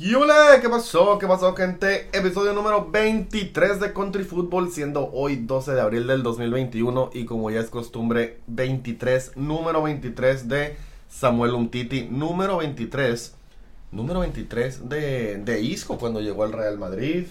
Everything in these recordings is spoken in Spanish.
¿Qué pasó? ¿Qué pasó, gente? Episodio número 23 de Country Football, siendo hoy 12 de abril del 2021 y como ya es costumbre, 23, número 23 de Samuel Umtiti, número 23, número 23 de, de Isco cuando llegó al Real Madrid,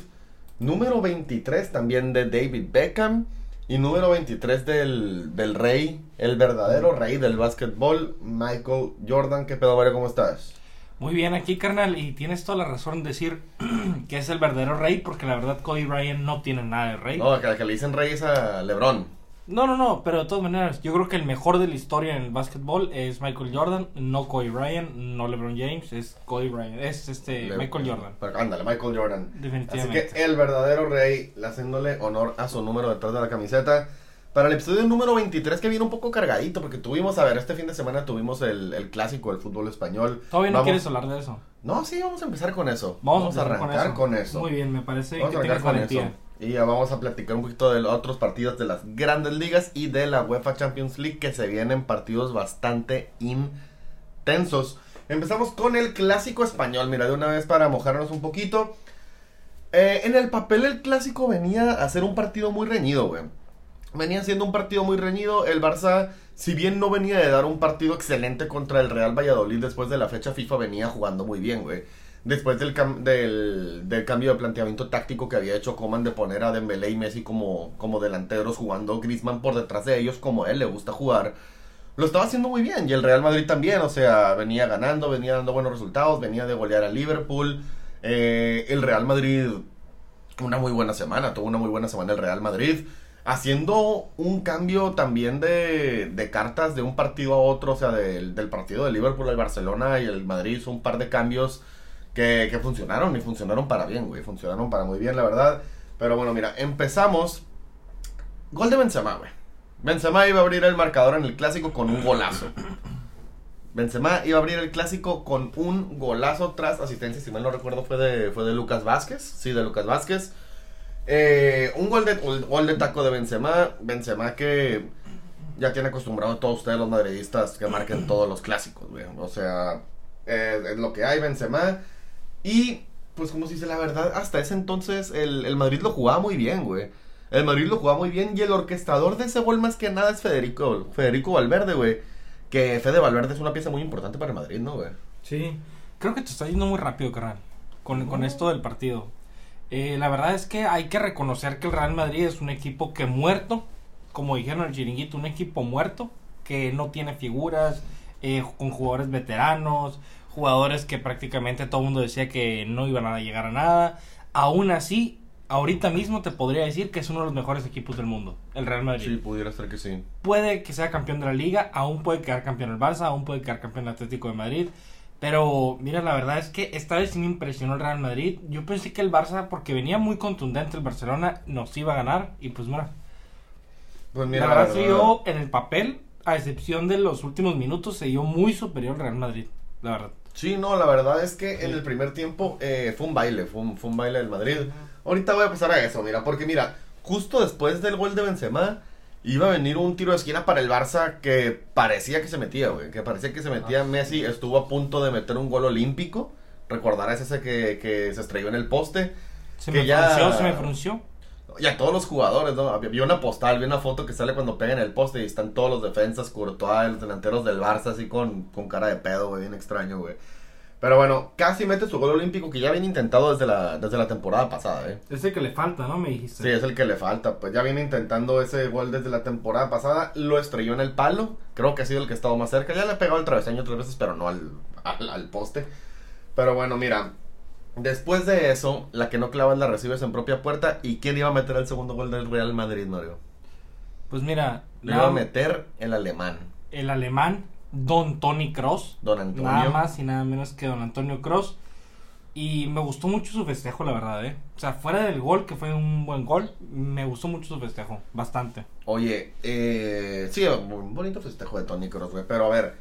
número 23 también de David Beckham y número 23 del, del rey, el verdadero rey del básquetbol, Michael Jordan. ¿Qué pedo, Mario? ¿Cómo estás? Muy bien aquí, carnal, y tienes toda la razón en decir que es el verdadero rey, porque la verdad Cody Ryan no tiene nada de rey. No, que, que le dicen rey es a LeBron. No, no, no, pero de todas maneras, yo creo que el mejor de la historia en el básquetbol es Michael Jordan, no Cody Ryan, no LeBron James, es Cody Ryan, es este Le- Michael Jordan. Pero, ándale, Michael Jordan. Así Definitivamente. que el verdadero rey, haciéndole honor a su número detrás de la camiseta. Para el episodio número 23, que viene un poco cargadito, porque tuvimos, a ver, este fin de semana tuvimos el, el clásico del fútbol español. Todavía no Vamos- quieres hablar de eso. No, sí, vamos a empezar con eso. Vamos, a a arrancar con eso. Muy bien, me parece Vamos a que arrancar tienes con valentía. eso. Y ya vamos a platicar un poquito de los otros partidos de las grandes ligas y de la UEFA Champions League, que se vienen partidos bastante intensos. Empezamos con el clásico español. Mira, de una vez para mojarnos un poquito. Eh, en el papel, el clásico venía a ser un partido muy reñido, güey. Venía siendo un partido muy reñido. El Barça, si bien no venía de dar un partido excelente contra el Real Valladolid después de la fecha FIFA, venía jugando muy bien, güey. Después del, cam- del, cambio de planteamiento táctico que había hecho Coman de poner a Dembélé y Messi como, como delanteros jugando Griezmann por detrás de ellos como él le gusta jugar. Lo estaba haciendo muy bien y el Real Madrid también, o sea, venía ganando, venía dando buenos resultados, venía de golear a Liverpool. Eh, el Real Madrid, una muy buena semana, tuvo una muy buena semana el Real Madrid. Haciendo un cambio también de, de cartas de un partido a otro, o sea, del, del partido de Liverpool al Barcelona y el Madrid hizo un par de cambios que, que funcionaron y funcionaron para bien, güey. Funcionaron para muy bien, la verdad. Pero bueno, mira, empezamos. Gol de Benzema, güey. Benzema iba a abrir el marcador en el clásico con un golazo. Benzema iba a abrir el clásico con un golazo tras asistencia, si mal no recuerdo, fue de, fue de Lucas Vázquez. Sí, de Lucas Vázquez. Eh, un gol de, gol de taco de Benzema. Benzema que ya tiene acostumbrado a todos ustedes los madridistas que marquen todos los clásicos, güey. O sea, eh, es lo que hay, Benzema. Y, pues como se dice la verdad, hasta ese entonces el, el Madrid lo jugaba muy bien, güey. El Madrid lo jugaba muy bien y el orquestador de ese gol más que nada es Federico, Federico Valverde, güey. Que Fede Valverde es una pieza muy importante para el Madrid, ¿no, güey? Sí, creo que te está yendo muy rápido, carnal, con, con esto del partido. Eh, la verdad es que hay que reconocer que el Real Madrid es un equipo que muerto, como dijeron el chiringuito, un equipo muerto, que no tiene figuras, eh, con jugadores veteranos, jugadores que prácticamente todo el mundo decía que no iban a llegar a nada. Aún así, ahorita mismo te podría decir que es uno de los mejores equipos del mundo, el Real Madrid Sí, pudiera ser que sí. puede que sea campeón de la liga, aún puede quedar campeón el Barça, aún puede quedar campeón el Atlético de Madrid. Pero mira, la verdad es que esta vez sí me impresionó el Real Madrid. Yo pensé que el Barça, porque venía muy contundente el Barcelona, nos iba a ganar. Y pues mira, Pues mira, la verdad se dio en el papel, a excepción de los últimos minutos, se dio muy superior el Real Madrid. La verdad. Sí, no, la verdad es que en el primer tiempo eh, fue un baile, fue un, fue un baile del Madrid. Ahorita voy a pasar a eso, mira, porque mira, justo después del gol de Benzema iba a venir un tiro de esquina para el Barça que parecía que se metía, güey, que parecía que se metía. Ah. Messi estuvo a punto de meter un gol olímpico. Recordarás ese que, que se estrelló en el poste. Se Que me ya- frunció, se me frunció. Y a todos los jugadores, ¿no? Había había una postal, vi una foto que sale cuando pega en el poste y están todos los defensas, Courtois, los delanteros del Barça, así con, con cara de pedo, güey, bien extraño, güey. Pero bueno, casi mete su gol olímpico que ya viene intentado desde la, desde la temporada pasada, ¿eh? Ese que le falta, ¿no? Me dijiste. Sí, es el que le falta. Pues ya viene intentando ese gol desde la temporada pasada. Lo estrelló en el palo. Creo que ha sido el que ha estado más cerca. Ya le ha pegado al travesaño tres veces, pero no al, al, al poste. Pero bueno, mira. Después de eso, la que no clavas la recibes en propia puerta. ¿Y quién iba a meter el segundo gol del Real Madrid, Mario? Pues mira, Lo iba a meter el alemán, el alemán Don Tony Cross. Don Antonio. Nada más y nada menos que Don Antonio Cross. Y me gustó mucho su festejo, la verdad, ¿eh? O sea, fuera del gol, que fue un buen gol, me gustó mucho su festejo, bastante. Oye, eh, sí, un bonito festejo de Tony Cross, güey. Pero a ver,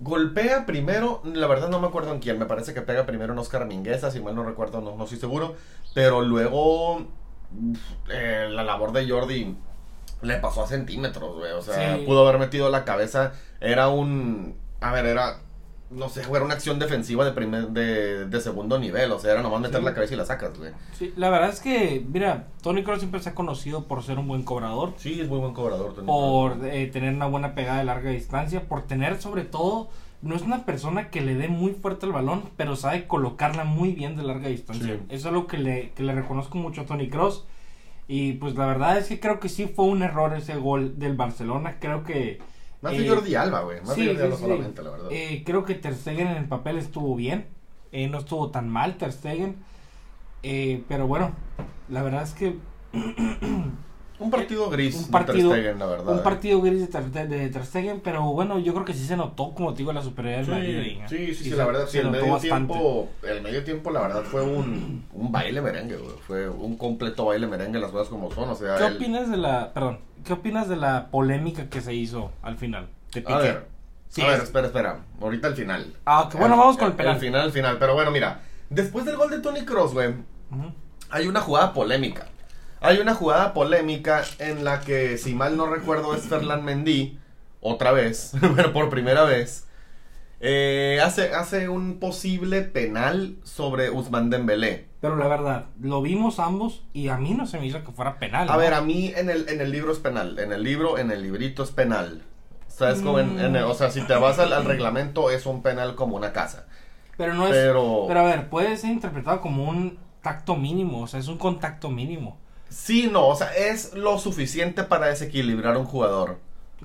golpea primero, la verdad no me acuerdo en quién, me parece que pega primero en Oscar Mingueza, si mal no recuerdo, no, no estoy seguro. Pero luego, eh, la labor de Jordi le pasó a centímetros, güey. O sea, Sí. pudo haber metido la cabeza. Era un. A ver, era. No sé, era una acción defensiva de, primer, de, de segundo nivel. O sea, era nomás meter Sí. la cabeza y la sacas, güey. Sí, la verdad es que, mira, Tony Cross siempre se ha conocido por ser un buen cobrador, Sí, es muy buen cobrador. Tony por eh, tener una buena pegada de larga distancia, por tener sobre todo, no es una persona que le dé muy fuerte el balón, pero sabe colocarla muy bien de larga distancia. Sí. Eso es algo que le, que le reconozco mucho a Tony Cross. Y pues la verdad es que creo que sí fue un error ese gol del Barcelona. Creo que... Más eh, de Jordi Alba, güey. Más sí, de Jordi Alba sí. solamente, la verdad. Eh, creo que Ter Stegen en el papel estuvo bien. Eh, no estuvo tan mal Ter Stegen. Eh, pero bueno, la verdad es que un partido gris un de partido- Ter Stegen, la verdad. un eh. partido gris de Ter, de- de Ter Stegen, pero bueno, yo creo que sí se notó, como te digo, la superioridad del Madrid. Sí, sí, sí, sí, la verdad, sí, el medio bastante. tiempo, el medio tiempo, la verdad, fue un, un baile merengue, güey, fue un completo baile merengue, las cosas como son, o sea, ¿Qué el- opinas de la, perdón, qué opinas de la polémica que se hizo al final? De a ver, Sí, a ver, es- espera, espera, ahorita al final. Ah, bueno, vamos con el penal. Al final, al final, pero bueno, mira, después del gol de Tony Cross, güey, hay una jugada polémica. Hay una jugada polémica en la que, si mal no recuerdo, es Ferland Mendy, otra vez, pero por primera vez, eh, hace, hace un posible penal sobre Usman Dembélé. Pero la verdad, lo vimos ambos y a mí no se me hizo que fuera penal. A ver, a mí en el, en el libro es penal, en el libro, en el librito es penal. O sea, es como en- en el- o sea, si te vas al, al reglamento es un penal como una casa. Pero no es. Pero, Pero a ver, puede ser interpretado como un tacto mínimo, o sea, es un contacto mínimo. Sí, no, o sea, es lo suficiente para desequilibrar a un jugador.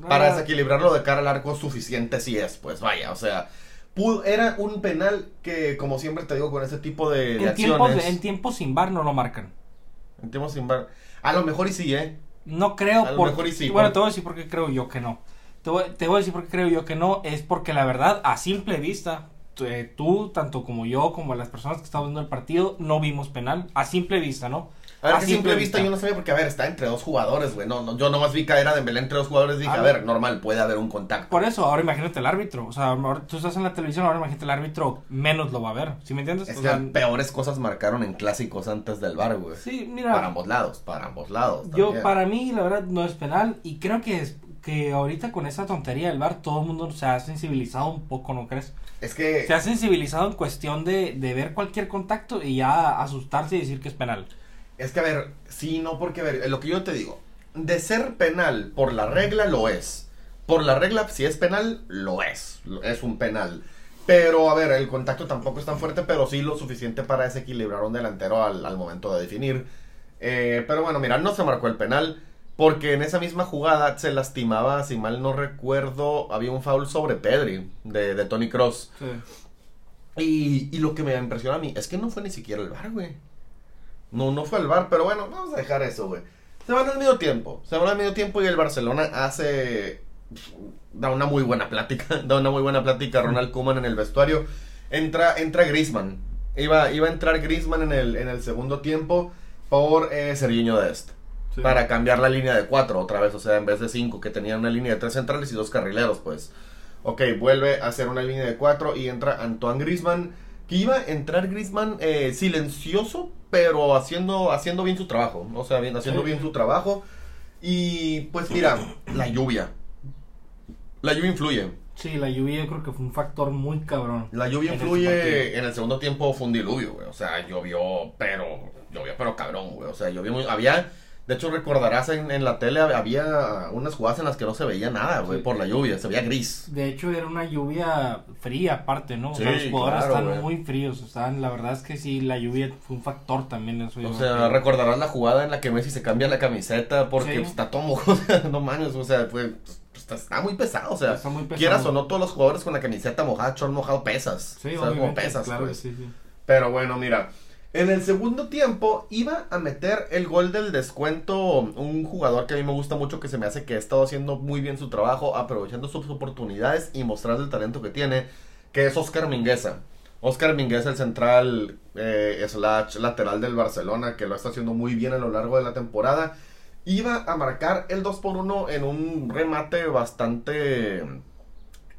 Para desequilibrarlo de cara al arco suficiente sí es, pues vaya, o sea, pudo- era un penal que, como siempre te digo, con ese tipo de, de en, tiempos, acciones, en tiempos sin bar no lo marcan. en tiempos sin bar, a lo mejor y sí, ¿eh? No creo A lo mejor y sí, Bueno, te voy a decir por qué creo yo que no. Te voy, te voy a decir por qué creo yo que no. Es porque la verdad, a simple vista, tú, eh, tú, tanto como yo, como las personas que estaban viendo el partido, no vimos penal. A simple vista, ¿no? A ver, A simple vista yo no sabía porque, a ver, está entre dos jugadores, güey, no, no, yo nomás vi caer a Dembélé entre dos jugadores y dije, A a ver. ver, normal, puede haber un contacto. Por eso, ahora imagínate el árbitro. O sea, ahora tú estás en la televisión, ahora imagínate el árbitro, menos lo va a ver. ¿Sí me entiendes? Es O que sea, peores cosas marcaron en clásicos antes del bar, güey. sí, mira. Para ambos lados, para ambos lados. Yo, también. para mí, la verdad, no es penal. Y creo que es que ahorita con esa tontería del bar, todo el mundo se ha sensibilizado un poco, ¿no crees? Es que, Se ha sensibilizado en cuestión de, de ver cualquier contacto y ya asustarse y decir que es penal. Es que, a ver, sí, no, porque, a ver, lo que yo te digo, de ser penal por la regla lo es. Por la regla, si es penal, lo es. Es un penal. Pero, a ver, el contacto tampoco es tan fuerte, pero sí lo suficiente para desequilibrar un delantero al, al momento de definir. Eh, pero bueno, mira, no se marcó el penal. Porque en esa misma jugada se lastimaba, si mal no recuerdo, había un foul sobre Pedri, de, de Tony Cross. Y, y lo que me impresiona a mí es que no fue ni siquiera el bar, güey. No, no fue el bar, pero bueno, vamos a dejar eso, güey. Se van al medio tiempo. Se van al medio tiempo y el Barcelona hace. Da una muy buena plática. Da una muy buena plática Ronald Koeman en el vestuario. Entra, entra Griezmann. Iba, iba a entrar Griezmann en el, en el segundo tiempo por eh, Serginho Dest. Para cambiar la línea de cuatro otra vez. O sea, en vez de cinco, que tenía una línea de tres centrales y dos carrileros, pues. Ok, vuelve a hacer una línea de cuatro y entra Antoine Griezmann. Que iba a entrar Griezmann eh, silencioso, pero haciendo, haciendo bien su trabajo. O sea, bien, haciendo bien su trabajo. Y pues mira, la lluvia. La lluvia influye. Sí, la lluvia yo creo que fue un factor muy cabrón. La lluvia En influye. En el segundo tiempo fue un diluvio, güey. O sea, llovió, pero. Llovió, pero cabrón, güey. O sea, llovió muy. Había. De hecho, recordarás en, en la tele había unas jugadas en las que no se veía nada, güey, Sí. por la lluvia. Se veía gris. De hecho, era una lluvia fría aparte, ¿no? O sea, los jugadores claro, están muy fríos. Están, la verdad es que sí, la lluvia fue un factor también. Eso O sea, recordarás la jugada en la que Messi se cambia la camiseta porque Sí. pues, está todo mojado. O sea, no mames, o sea, fue, pues, está, está muy pesado. O sea, Está muy pesado. quieras o no, todos los jugadores con la camiseta mojada, short mojado, pesas. Sí, o sea, como pesas, claro pues. que sí, sí. Pero bueno, mira. En el segundo tiempo iba a meter el gol del descuento un jugador que a mí me gusta mucho, que se me hace que ha estado haciendo muy bien su trabajo, aprovechando sus oportunidades y mostrando el talento que tiene, que es Oscar Mingueza. Oscar Minguez, el central eh, slash lateral del Barcelona, que lo está haciendo muy bien a lo largo de la temporada, iba a marcar el 2 por 1 en un remate bastante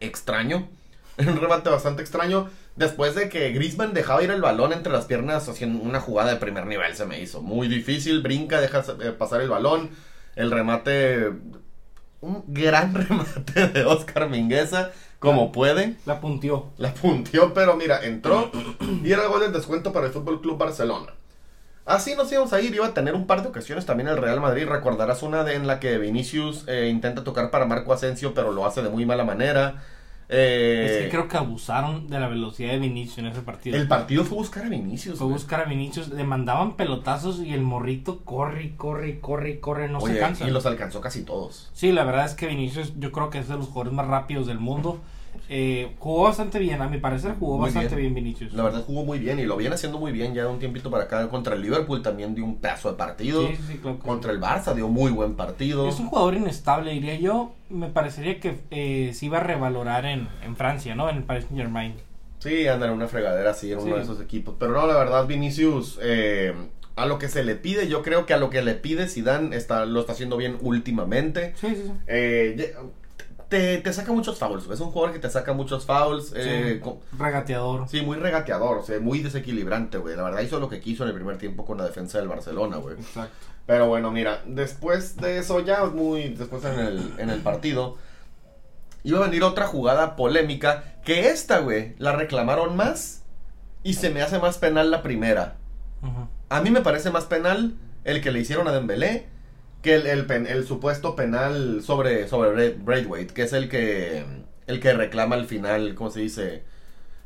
extraño. En un remate bastante extraño. Después de que Griezmann dejaba ir el balón entre las piernas haciendo una jugada de primer nivel, se me hizo muy difícil. Brinca, deja eh, pasar el balón. El remate. Un gran remate de Oscar Mingueza como puede. La puntió. La puntió, pero mira, entró y era el gol de descuento para el Fútbol Club Barcelona. Así nos íbamos a ir, iba a tener un par de ocasiones también el Real Madrid. Recordarás una de en la que Vinicius eh, intenta tocar para Marco Asensio, pero lo hace de muy mala manera. Eh, es que creo que abusaron de la velocidad de Vinicius en ese partido. El partido fue buscar a Vinicius. Fue buscar a Vinicius, le mandaban pelotazos y el morrito corre, corre, corre, corre, no se cansa. Y los alcanzó casi todos. Sí, la verdad es que Vinicius yo creo que es de los jugadores más rápidos del mundo. Eh, jugó bastante bien, a mi parecer jugó bastante bien. Vinicius. La verdad jugó muy bien y lo viene haciendo muy bien ya de un tiempito para acá. Contra el Liverpool también dio un pedazo de partido. Sí, sí, claro Contra el Barça dio muy buen partido. Es un jugador inestable, diría yo. Me parecería que eh, se iba a revalorar en, en Francia, ¿no? En el Paris Saint Germain. Sí, anda en una fregadera así en uno de esos equipos. Pero no, la verdad, Vinicius, eh, a lo que se le pide, yo creo que a lo que le pide Zidane está, lo está haciendo bien últimamente. Sí, sí, sí. Eh, te, te, saca muchos fouls. Es un jugador que te saca muchos fouls. Eh, regateador. Sí, muy regateador. O sea, muy desequilibrante, güey. La verdad hizo lo que quiso en el primer tiempo con la defensa del Barcelona, güey. Exacto. Pero bueno, mira, después de eso, ya muy después en el, en el partido, iba a venir otra jugada polémica. Que esta, güey, la reclamaron más. Y se me hace más penal la primera. A mí me parece más penal el que le hicieron a Dembélé que el, el, supuesto penal sobre, sobre Braithwaite, que es el que, el que reclama al final, ¿cómo se dice?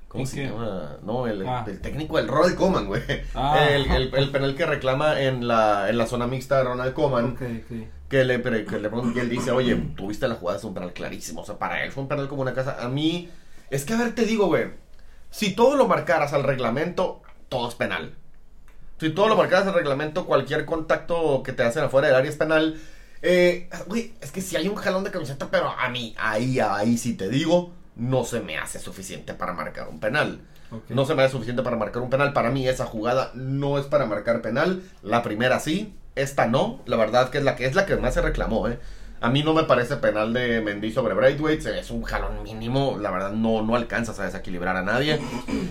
¿Cómo se llama? No, el, ah. el, técnico del Ronald Coman, güey. Ah. El, el, penal que reclama en la, en la zona mixta de Ronald Coman. Que le, que le pregunta y él dice, oye, tuviste la jugada, es un penal clarísimo. O sea, para él fue un penal como una casa. A mí, es que a ver, te digo, güey. Si todo lo marcaras al reglamento, todo es penal. Si todo lo marcas en reglamento, cualquier contacto que te hacen afuera del área es penal. Eh, es que si hay un jalón de camiseta, pero a mí, ahí, ahí sí te digo, no se me hace suficiente para marcar un penal. No se me hace suficiente para marcar un penal. Para mí esa jugada no es para marcar penal. La primera sí, esta no. La verdad que es la que es la que más se reclamó, ¿eh? A mí no me parece penal de Mendy sobre Braithwaite. Es un jalón mínimo. La verdad, no, no alcanzas a desequilibrar a nadie.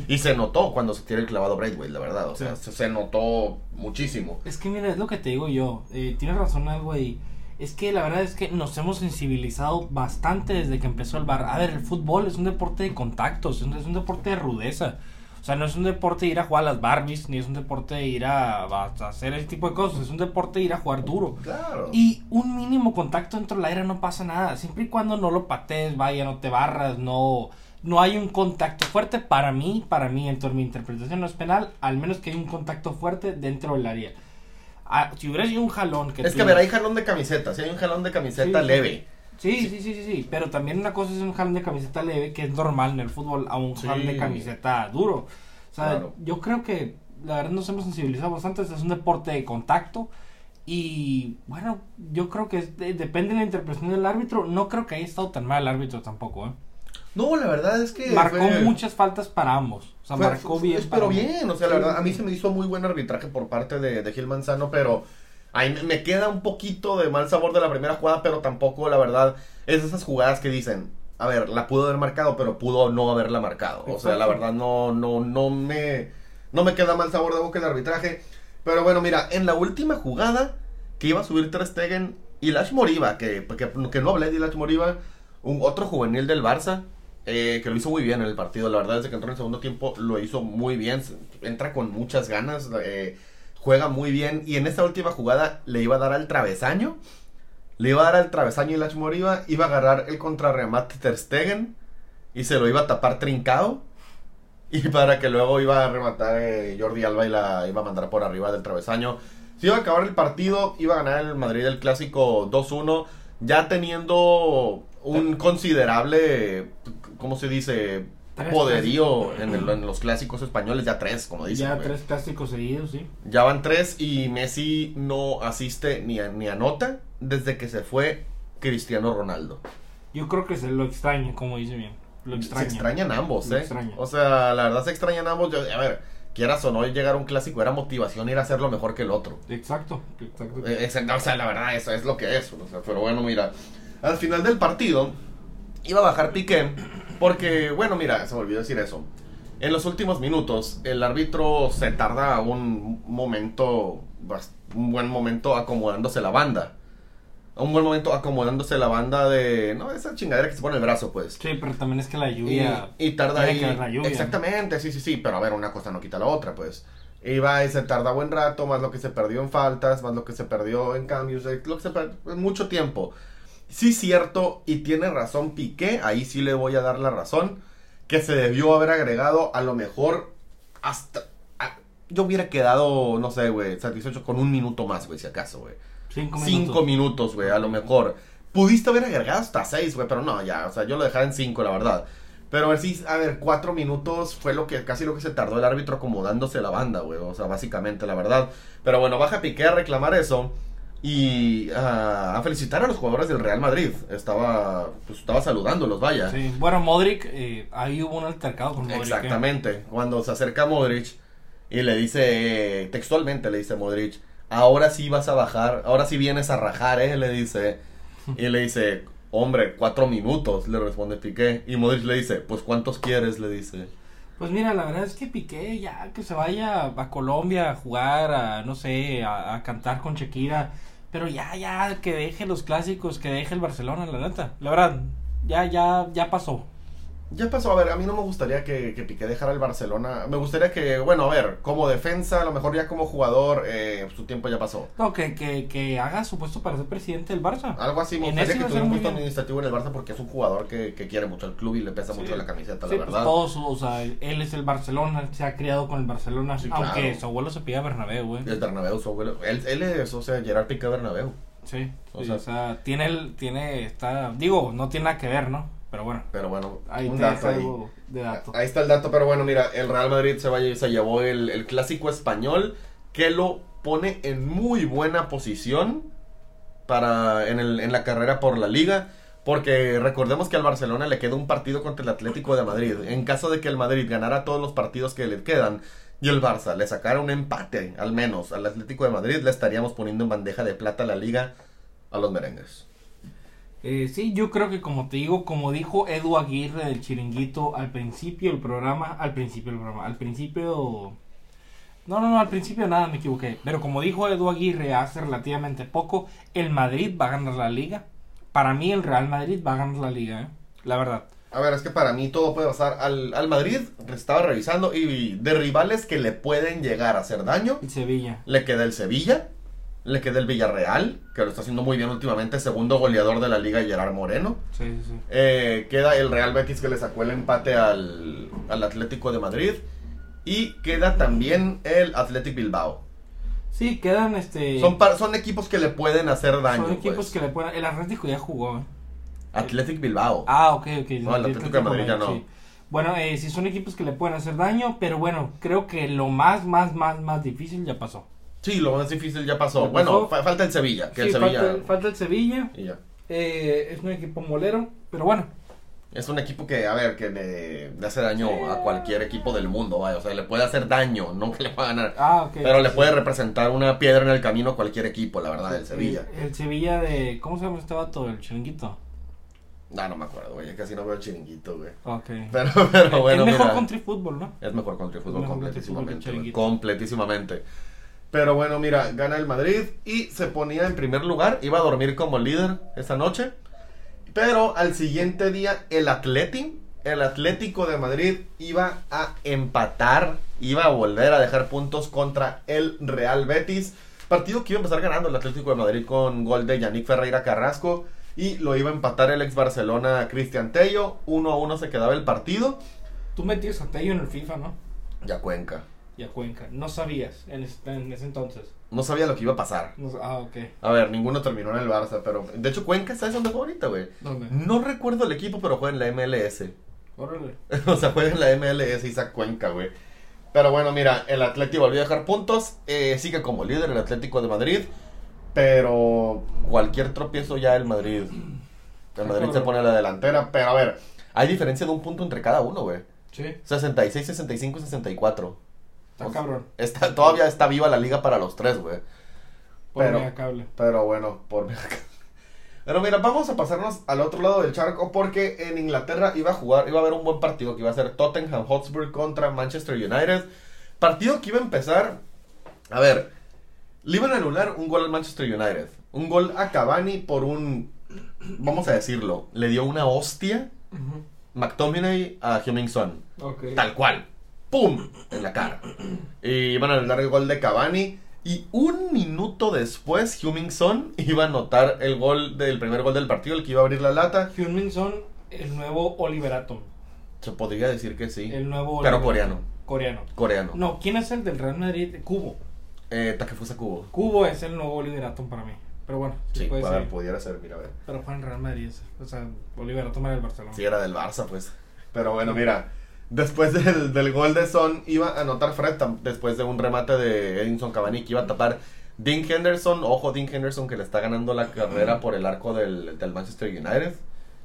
Y se notó cuando se tira el clavado Braithwaite, la verdad. O sea, se, notó muchísimo. Es que mira, es lo que te digo yo. Eh, tienes razón algo ahí. Es que la verdad es que nos hemos sensibilizado bastante desde que empezó el bar. A ver, el fútbol es un deporte de contactos, es un deporte de rudeza. O sea, no es un deporte de ir a jugar a las Barbies, ni es un deporte de ir a, hacer ese tipo de cosas. Es un deporte de ir a jugar duro. Claro. Y un mínimo contacto dentro del aire no pasa nada. Siempre y cuando no lo patees, vaya, no te barras, no, no hay un contacto fuerte. Para mí, para mí, en mi interpretación no es penal, al menos que hay un contacto fuerte dentro del área. Ah, si hubiera sido un jalón que... Es que, a ver, hay jalón de camiseta. Si hay un jalón de camiseta leve. Sí, sí, sí, sí, sí, pero también una cosa es un jalón de camiseta leve, que es normal en el fútbol, a un jalón de camiseta duro. O sea, yo creo que la verdad nos hemos sensibilizado bastante, es un deporte de contacto y bueno, yo creo que depende de la interpretación del árbitro, no creo que haya estado tan mal el árbitro tampoco, ¿eh? No, la verdad es que. Marcó muchas faltas para ambos. O sea, marcó bien. pero bien, o sea, la verdad, a mí se me hizo muy buen arbitraje por parte de, de Gil Manzano, pero Ahí me queda un poquito de mal sabor de la primera jugada, pero tampoco, la verdad, es de esas jugadas que dicen, a ver, la pudo haber marcado, pero pudo no haberla marcado. O sea, la verdad no, no, no me, no me queda mal sabor de boca el arbitraje. Pero bueno, mira, en la última jugada que iba a subir Ter Stegen y Lash Moriba, que, que, que no hablé de Lash Moriba, un otro juvenil del Barça, eh, que lo hizo muy bien en el partido. La verdad, desde que entró en el segundo tiempo lo hizo muy bien. Entra con muchas ganas. Eh, juega muy bien. Y en esta última jugada le iba a dar al travesaño. Le iba a dar al travesaño y Lash Moriba. Iba a agarrar el contrarremate Ter Stegen. Y se lo iba a tapar trincado. Y para que luego iba a rematar eh, Jordi Alba y la iba a mandar por arriba del travesaño. Si iba a acabar el partido, iba a ganar el Madrid el clásico 2-1. Ya teniendo un considerable, ¿cómo se dice? Poderío en, los clásicos españoles, ya tres, como dicen. Ya tres clásicos seguidos, sí. Ya van tres y Messi no asiste ni, a, ni anota desde que se fue Cristiano Ronaldo. Yo creo que se lo extraña, como dice bien. lo extraña. Se extrañan ambos, Lo ¿eh? extraña. O sea, la verdad se extrañan ambos. Yo- a ver, quieras o no llegar a un clásico, era motivación ir a hacerlo mejor que el otro. Exacto, exacto. Eh, exacto, o sea, la verdad, eso es lo que es. o sea, pero bueno, mira, al final del partido iba a bajar Piqué porque, bueno, mira, se me olvidó decir eso. En los últimos minutos, el árbitro se tarda un momento, un buen momento acomodándose la banda. Un buen momento acomodándose la banda de, no, esa chingadera que se pone en el brazo, pues. Sí, pero también es que la lluvia. Y, y tarda ahí. la lluvia. Exactamente, sí, sí, sí. Pero a ver, una cosa no quita la otra, pues. Iba y se tarda buen rato, más lo que se perdió en faltas, más lo que se perdió en cambios, eh, lo que se perdió mucho tiempo. Sí, cierto, y tiene razón Piqué, ahí sí le voy a dar la razón, que se debió haber agregado a lo mejor hasta... a- yo hubiera quedado, no sé, güey, satisfecho con un minuto más, güey, si acaso, güey. Cinco minutos. Cinco minutos, güey, a lo mejor. Pudiste haber agregado hasta seis, güey, pero no, ya, o sea, yo lo dejaba en cinco, la verdad. Pero a ver, sí, a ver, cuatro minutos fue lo que, casi lo que se tardó el árbitro acomodándose la banda, güey, o sea, básicamente, la verdad. Pero bueno, baja Piqué a reclamar eso y ah, a felicitar a los jugadores del Real Madrid. Estaba, pues, estaba saludándolos, vaya. Sí. Bueno, Modric, eh, ahí hubo un altercado con Modric. ¿eh? Exactamente. Cuando se acerca Modric y le dice, eh, textualmente le dice Modric, ahora sí vas a bajar, ahora sí vienes a rajar, eh, le dice. Y le dice, hombre, cuatro minutos, le responde Piqué. Y Modric le dice, pues ¿cuántos quieres? Le dice. Pues mira, la verdad es que Piqué ya que se vaya a Colombia a jugar, a no sé, a, a cantar con Shakira, pero ya, ya, que deje los clásicos, que deje el Barcelona, la neta. La verdad, ya, ya, ya pasó. Ya pasó, a ver, a mí no me gustaría que, que Piqué dejara el Barcelona. Me gustaría que, bueno, a ver, como defensa, a lo mejor ya como jugador, eh, su tiempo ya pasó. No, que, que, que haga su puesto para ser presidente del Barça. Algo así, me gustaría que tuviera un puesto administrativo en el Barça porque es un jugador que, que quiere mucho al club y le pesa Sí. mucho la camiseta, Sí, la pues verdad. todos, o sea, él es el Barcelona, se ha criado con el Barcelona, Sí, aunque claro. su abuelo se pide Bernabéu, güey. El Bernabéu, su abuelo. Él, él es, o sea, Gerard Piqué Bernabéu. Sí, O sea- o sea, tiene el, tiene, está, digo, no tiene nada que ver, ¿no? Pero bueno, Pero bueno, ahí un dato ahí. algo de dato. Ahí está el dato, pero bueno, mira, el Real Madrid se, vaya, se llevó el, el clásico español que lo pone en muy buena posición para en, el, en la carrera por la liga. Porque recordemos que al Barcelona le queda un partido contra el Atlético de Madrid. En caso de que el Madrid ganara todos los partidos que le quedan y el Barça le sacara un empate, al menos, al Atlético de Madrid, le estaríamos poniendo en bandeja de plata la liga a los merengues. Eh, sí, yo creo que como te digo, como dijo Edu Aguirre del Chiringuito al principio del programa, al principio del programa, al principio... No, no, no, al principio nada, me equivoqué. Pero como dijo Edu Aguirre hace relativamente poco, el Madrid va a ganar la liga. Para mí el Real Madrid va a ganar la liga, ¿eh? La verdad. A ver, es que para mí todo puede pasar. Al, al Madrid estaba revisando y de rivales que le pueden llegar a hacer daño, El Sevilla. le queda el Sevilla, le queda el Villarreal, que lo está haciendo muy bien últimamente, segundo goleador de la liga Gerard Moreno. Sí, sí, sí. Eh, queda el Real Betis que le sacó el empate al, al Atlético de Madrid. Y queda también el Athletic Bilbao. Sí, quedan este... Son, par- son equipos que le pueden hacer daño. son equipos pues. que le pueden... El Atlético ya jugó, ¿eh? Athletic Bilbao. Ah, ok, ok. No, el Atlético de Madrid ya no. Bueno, eh, sí son equipos que le pueden hacer daño, pero bueno, creo que lo más, más, más, más difícil ya pasó. Sí, lo más difícil ya pasó. Bueno, fa- falta el Sevilla. Que Sí, el Sevilla. falta, falta el Sevilla. Y ya. eh, es un equipo molero, pero bueno. Es un equipo que, a ver, que le, le hace daño a cualquier equipo del mundo, vaya. O sea, le puede hacer daño, no que le pueda ganar. Ah, ok. Pero le puede representar una piedra en el camino a cualquier equipo, la verdad, del Sevilla. El, el Sevilla de... ¿Cómo se llama este vato? El chiringuito. No, no me acuerdo, güey. Casi no veo el chiringuito, güey. Ok. Pero, pero bueno, es mejor mira. country fútbol, ¿no? Es mejor country fútbol Mejor country fútbol completísimamente. Pero bueno, mira, gana el Madrid y se ponía en primer lugar. Iba a dormir como líder esa noche. Pero al siguiente día, el Atleti, el Atlético de Madrid, iba a empatar. Iba a volver a dejar puntos contra el Real Betis. Partido que iba a empezar ganando el Atlético de Madrid con gol de Yannick Ferreira Carrasco. Y lo iba a empatar el ex Barcelona Cristian Tello. 1 a 1 se quedaba el partido. Tú metías a Tello en el FIFA, ¿no? Ya Cuenca. Y a Cuenca. No sabías en ese, en ese entonces. No sabía lo que iba a pasar. No- ah, ok. A ver, ninguno terminó en el Barça, pero... De hecho, Cuenca, ¿sabes dónde juega ahorita, güey? ¿Dónde? No recuerdo el equipo, pero juega en la MLS. Órale. o sea, juega en la MLS Isaac Cuenca, güey. Pero bueno, mira, el Atlético volvió a dejar puntos. eh, sigue como líder el Atlético de Madrid. Pero cualquier tropiezo ya el Madrid. El Madrid se pone a la delantera. Pero a ver, Hay diferencia de un punto entre cada uno, güey. Sí, 66, 65 y 64. Está cabrón. Está, todavía está viva la liga para los tres, güey. Por pero- mega cable. Pero bueno, por Pero mira, vamos a pasarnos al otro lado del charco porque en Inglaterra iba a jugar, iba a haber un buen partido que iba a ser Tottenham Hotspur contra Manchester United. Partido que iba a empezar, a ver, le iban a anular un gol al Manchester United. Un gol a Cavani por un, vamos a decirlo, le dio una hostia. McTominay a Heung-Min Son. Ok. Tal cual. ¡Pum! En la cara. Y iban a anular el gol de Cavani. Y un minuto después, Heung-Min Son iba a anotar el gol del primer gol del partido, el que iba a abrir la lata. Hyun-Min Son, el nuevo Oliver Atom. Se podría decir que sí. El nuevo Pero coreano. Coreano. Coreano. No, ¿quién es el del Real Madrid? Cubo. Eh, Takefusa Kubo. Cubo es el nuevo Oliver Atom para mí. Pero bueno, sí, Sí, puede a ver, ser. pudiera ser, mira, a ver. Pero fue en Real Madrid. O sea, Oliver Atom era del Barcelona. Sí, era del Barça, pues. Pero bueno, mira. Después del, del gol de Son, iba a anotar Fred después de un remate de Edinson Cavani que iba a tapar Dean Henderson. Ojo, Dean Henderson que le está ganando la carrera por el arco del, del Manchester United.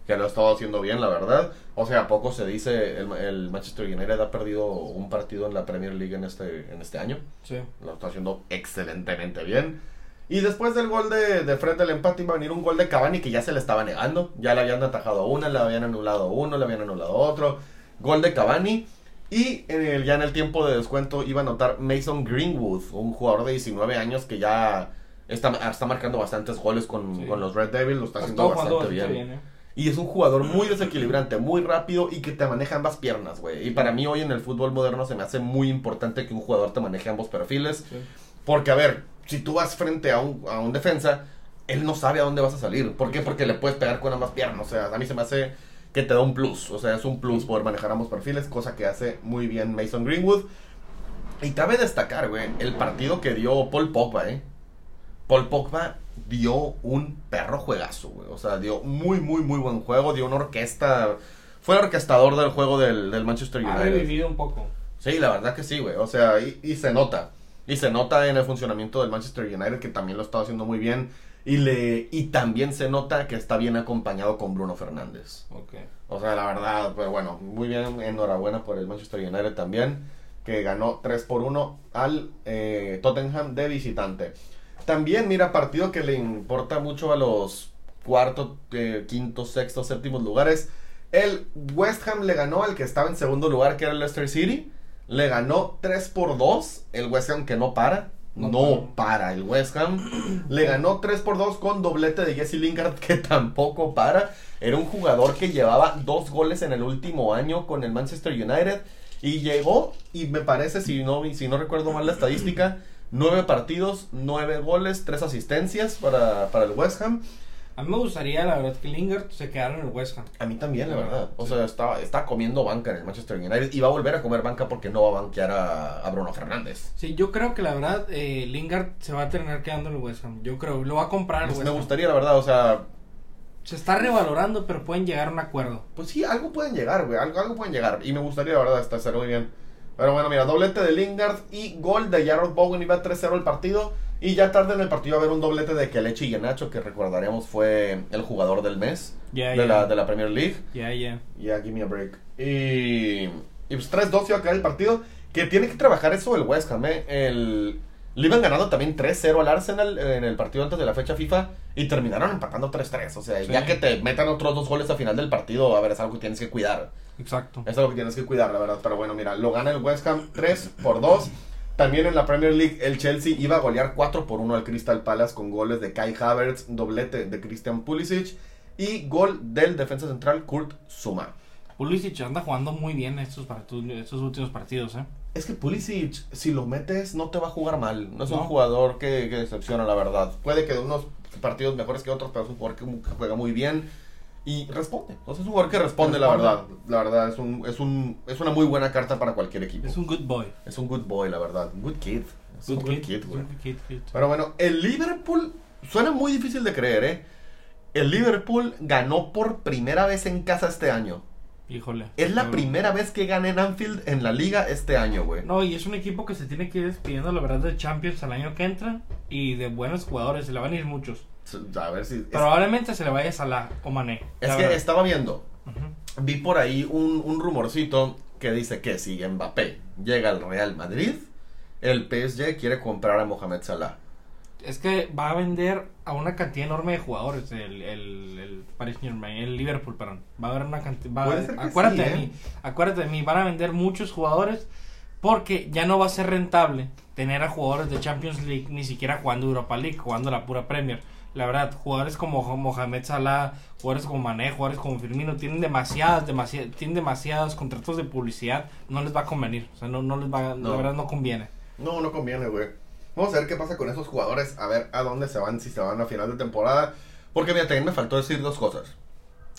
Que lo ha estado haciendo bien, la verdad. O sea, a poco se dice, el, el Manchester United ha perdido un partido en la Premier League en este, en este año. Sí. Lo está haciendo excelentemente bien. Y después del gol de, de Fred del empate iba a venir un gol de Cavani que ya se le estaba negando. Ya le habían atajado una, le habían anulado uno, le habían anulado otro. Gol de Cavani. Y en el- ya en el tiempo de descuento iba a anotar Mason Greenwood, un jugador de 19 años que ya está, está marcando bastantes goles con, Sí. con los Red Devils. Lo está Ha haciendo bastante bastante bien. bien, ¿eh? Y es un jugador muy desequilibrante, muy rápido y que te maneja ambas piernas, güey. Y para mí hoy en el fútbol moderno se me hace muy importante que un jugador te maneje ambos perfiles. Sí. Porque, a ver, si tú vas frente a un, a un defensa, él no sabe a dónde vas a salir. ¿Por qué? Porque le puedes pegar con ambas piernas. O sea, a mí se me hace que te da un plus. O sea, es un plus poder manejar ambos perfiles, cosa que hace muy bien Mason Greenwood. Y cabe destacar, güey, el partido que dio Paul Pogba, ¿eh? Paul Pogba dio un perro juegazo, güey. O sea, dio muy, muy, muy buen juego. Dio una orquesta. Fue el orquestador del juego del, del Manchester Ha United. revivido un poco. Sí, la verdad que sí, güey. O sea, y, y se nota. Y se nota en el funcionamiento del Manchester United, que también lo está haciendo muy bien. Y, le, y también se nota que está bien acompañado con Bruno Fernández. O sea, la verdad, pero bueno, muy bien. Enhorabuena por el Manchester United también, que ganó 3 por 1 al eh, Tottenham de visitante. También, mira, partido que le importa mucho a los cuarto, eh, quinto, sexto, séptimos lugares. El West Ham le ganó al que estaba en segundo lugar, que era el Leicester City. Le ganó 3 por 2. El West Ham que no para. No No, para el West Ham. Le ganó 3 por 2 con doblete de Jesse Lingard que tampoco para. Era un jugador que llevaba dos goles en el último año con el Manchester United. Y llegó, y me parece, si no, si no recuerdo mal la estadística, nueve partidos, nueve goles, tres asistencias para, para el West Ham. A mí me gustaría, la verdad, que Lingard se quedara en el West Ham. A mí también, la verdad. O sea, está, está comiendo banca en el Manchester United y va a volver a comer banca porque no va a banquear a, a Bruno Fernández. Sí, yo creo que la verdad, eh, Lingard se va a terminar quedando en el West Ham. Yo creo, lo va a comprar el Pues West me gustaría, la verdad, o sea, Se está revalorando, pero pueden llegar a un acuerdo. pues sí, algo pueden llegar, güey, algo, algo pueden llegar. Y me gustaría, la verdad, hacer muy bien. Pero bueno, mira, doblete de Lingard y gol de Jarrod Bowen, iba 3-0 el partido. Y ya tarde en el partido va a haber un doblete de Kelechi y Nacho, que recordaremos fue el jugador del mes de, la, de la Premier League. Ya, ya. Ya, give me a break. Y, y pues 3-2 iba a quedar el partido. Que tiene que trabajar eso el West Ham, ¿eh? El, le iban ganando también 3-0 al Arsenal en el partido antes de la fecha FIFA. Y terminaron empatando 3-3. O sea, Sí. ya que te metan otros dos goles a final del partido, a ver, es algo que tienes que cuidar. Exacto. Es algo que tienes que cuidar, la verdad. Pero bueno, mira, lo gana el West Ham 3 por 2. También en la Premier League, el Chelsea iba a golear 4 por 1 al Crystal Palace con goles de Kai Havertz, doblete de Christian Pulisic y gol del defensa central Kurt Zuma. Pulisic anda jugando muy bien estos, estos últimos partidos, ¿eh? Es que Pulisic, si lo metes, no te va a jugar mal. No es un jugador que, que decepciona, la verdad. Puede que de unos partidos mejores que otros, pero es un jugador que, que juega muy bien y responde. O sea, es un jugador que responde, la verdad. La verdad, es, un, es, un, es una muy buena carta para cualquier equipo. Es un good boy. Es un good boy, la verdad. Good kid. Es un Good good kid. kid, güey. Good kid, kid. Pero bueno, el Liverpool suena muy difícil de creer, ¿eh? El Liverpool ganó por primera vez en casa este año. Híjole. Es la Cabrón. primera vez que gana en Anfield en la liga este año, güey. No, y es un equipo que se tiene que ir despidiendo, la verdad, de Champions el año que entra. Y de buenos jugadores, se le van a ir muchos. A ver si... es- Probablemente se le vaya Salah o Mané. Es que verdad. estaba viendo. Vi por ahí un, un rumorcito que dice que si Mbappé llega al Real Madrid, el PSG quiere comprar a Mohamed Salah. Es que va a vender a una cantidad enorme de jugadores el, el, el Paris Saint-Germain, el Liverpool, perdón. Va a haber una cantidad. Acuérdate sí, de ¿eh? mí, acuérdate de mí. Van a vender muchos jugadores porque ya no va a ser rentable tener a jugadores de Champions League ni siquiera jugando Europa League, jugando la pura Premier. La verdad, jugadores como Mohamed Salah, jugadores como Mané, jugadores como Firmino, tienen demasiadas, demasiadas, tienen demasiados contratos de publicidad, no les va a convenir, o sea, no, no les va, No. la verdad no conviene. No, no conviene, güey. Vamos a ver qué pasa con esos jugadores, a ver a dónde se van, si se van a final de temporada. Porque mira, también me faltó decir dos cosas.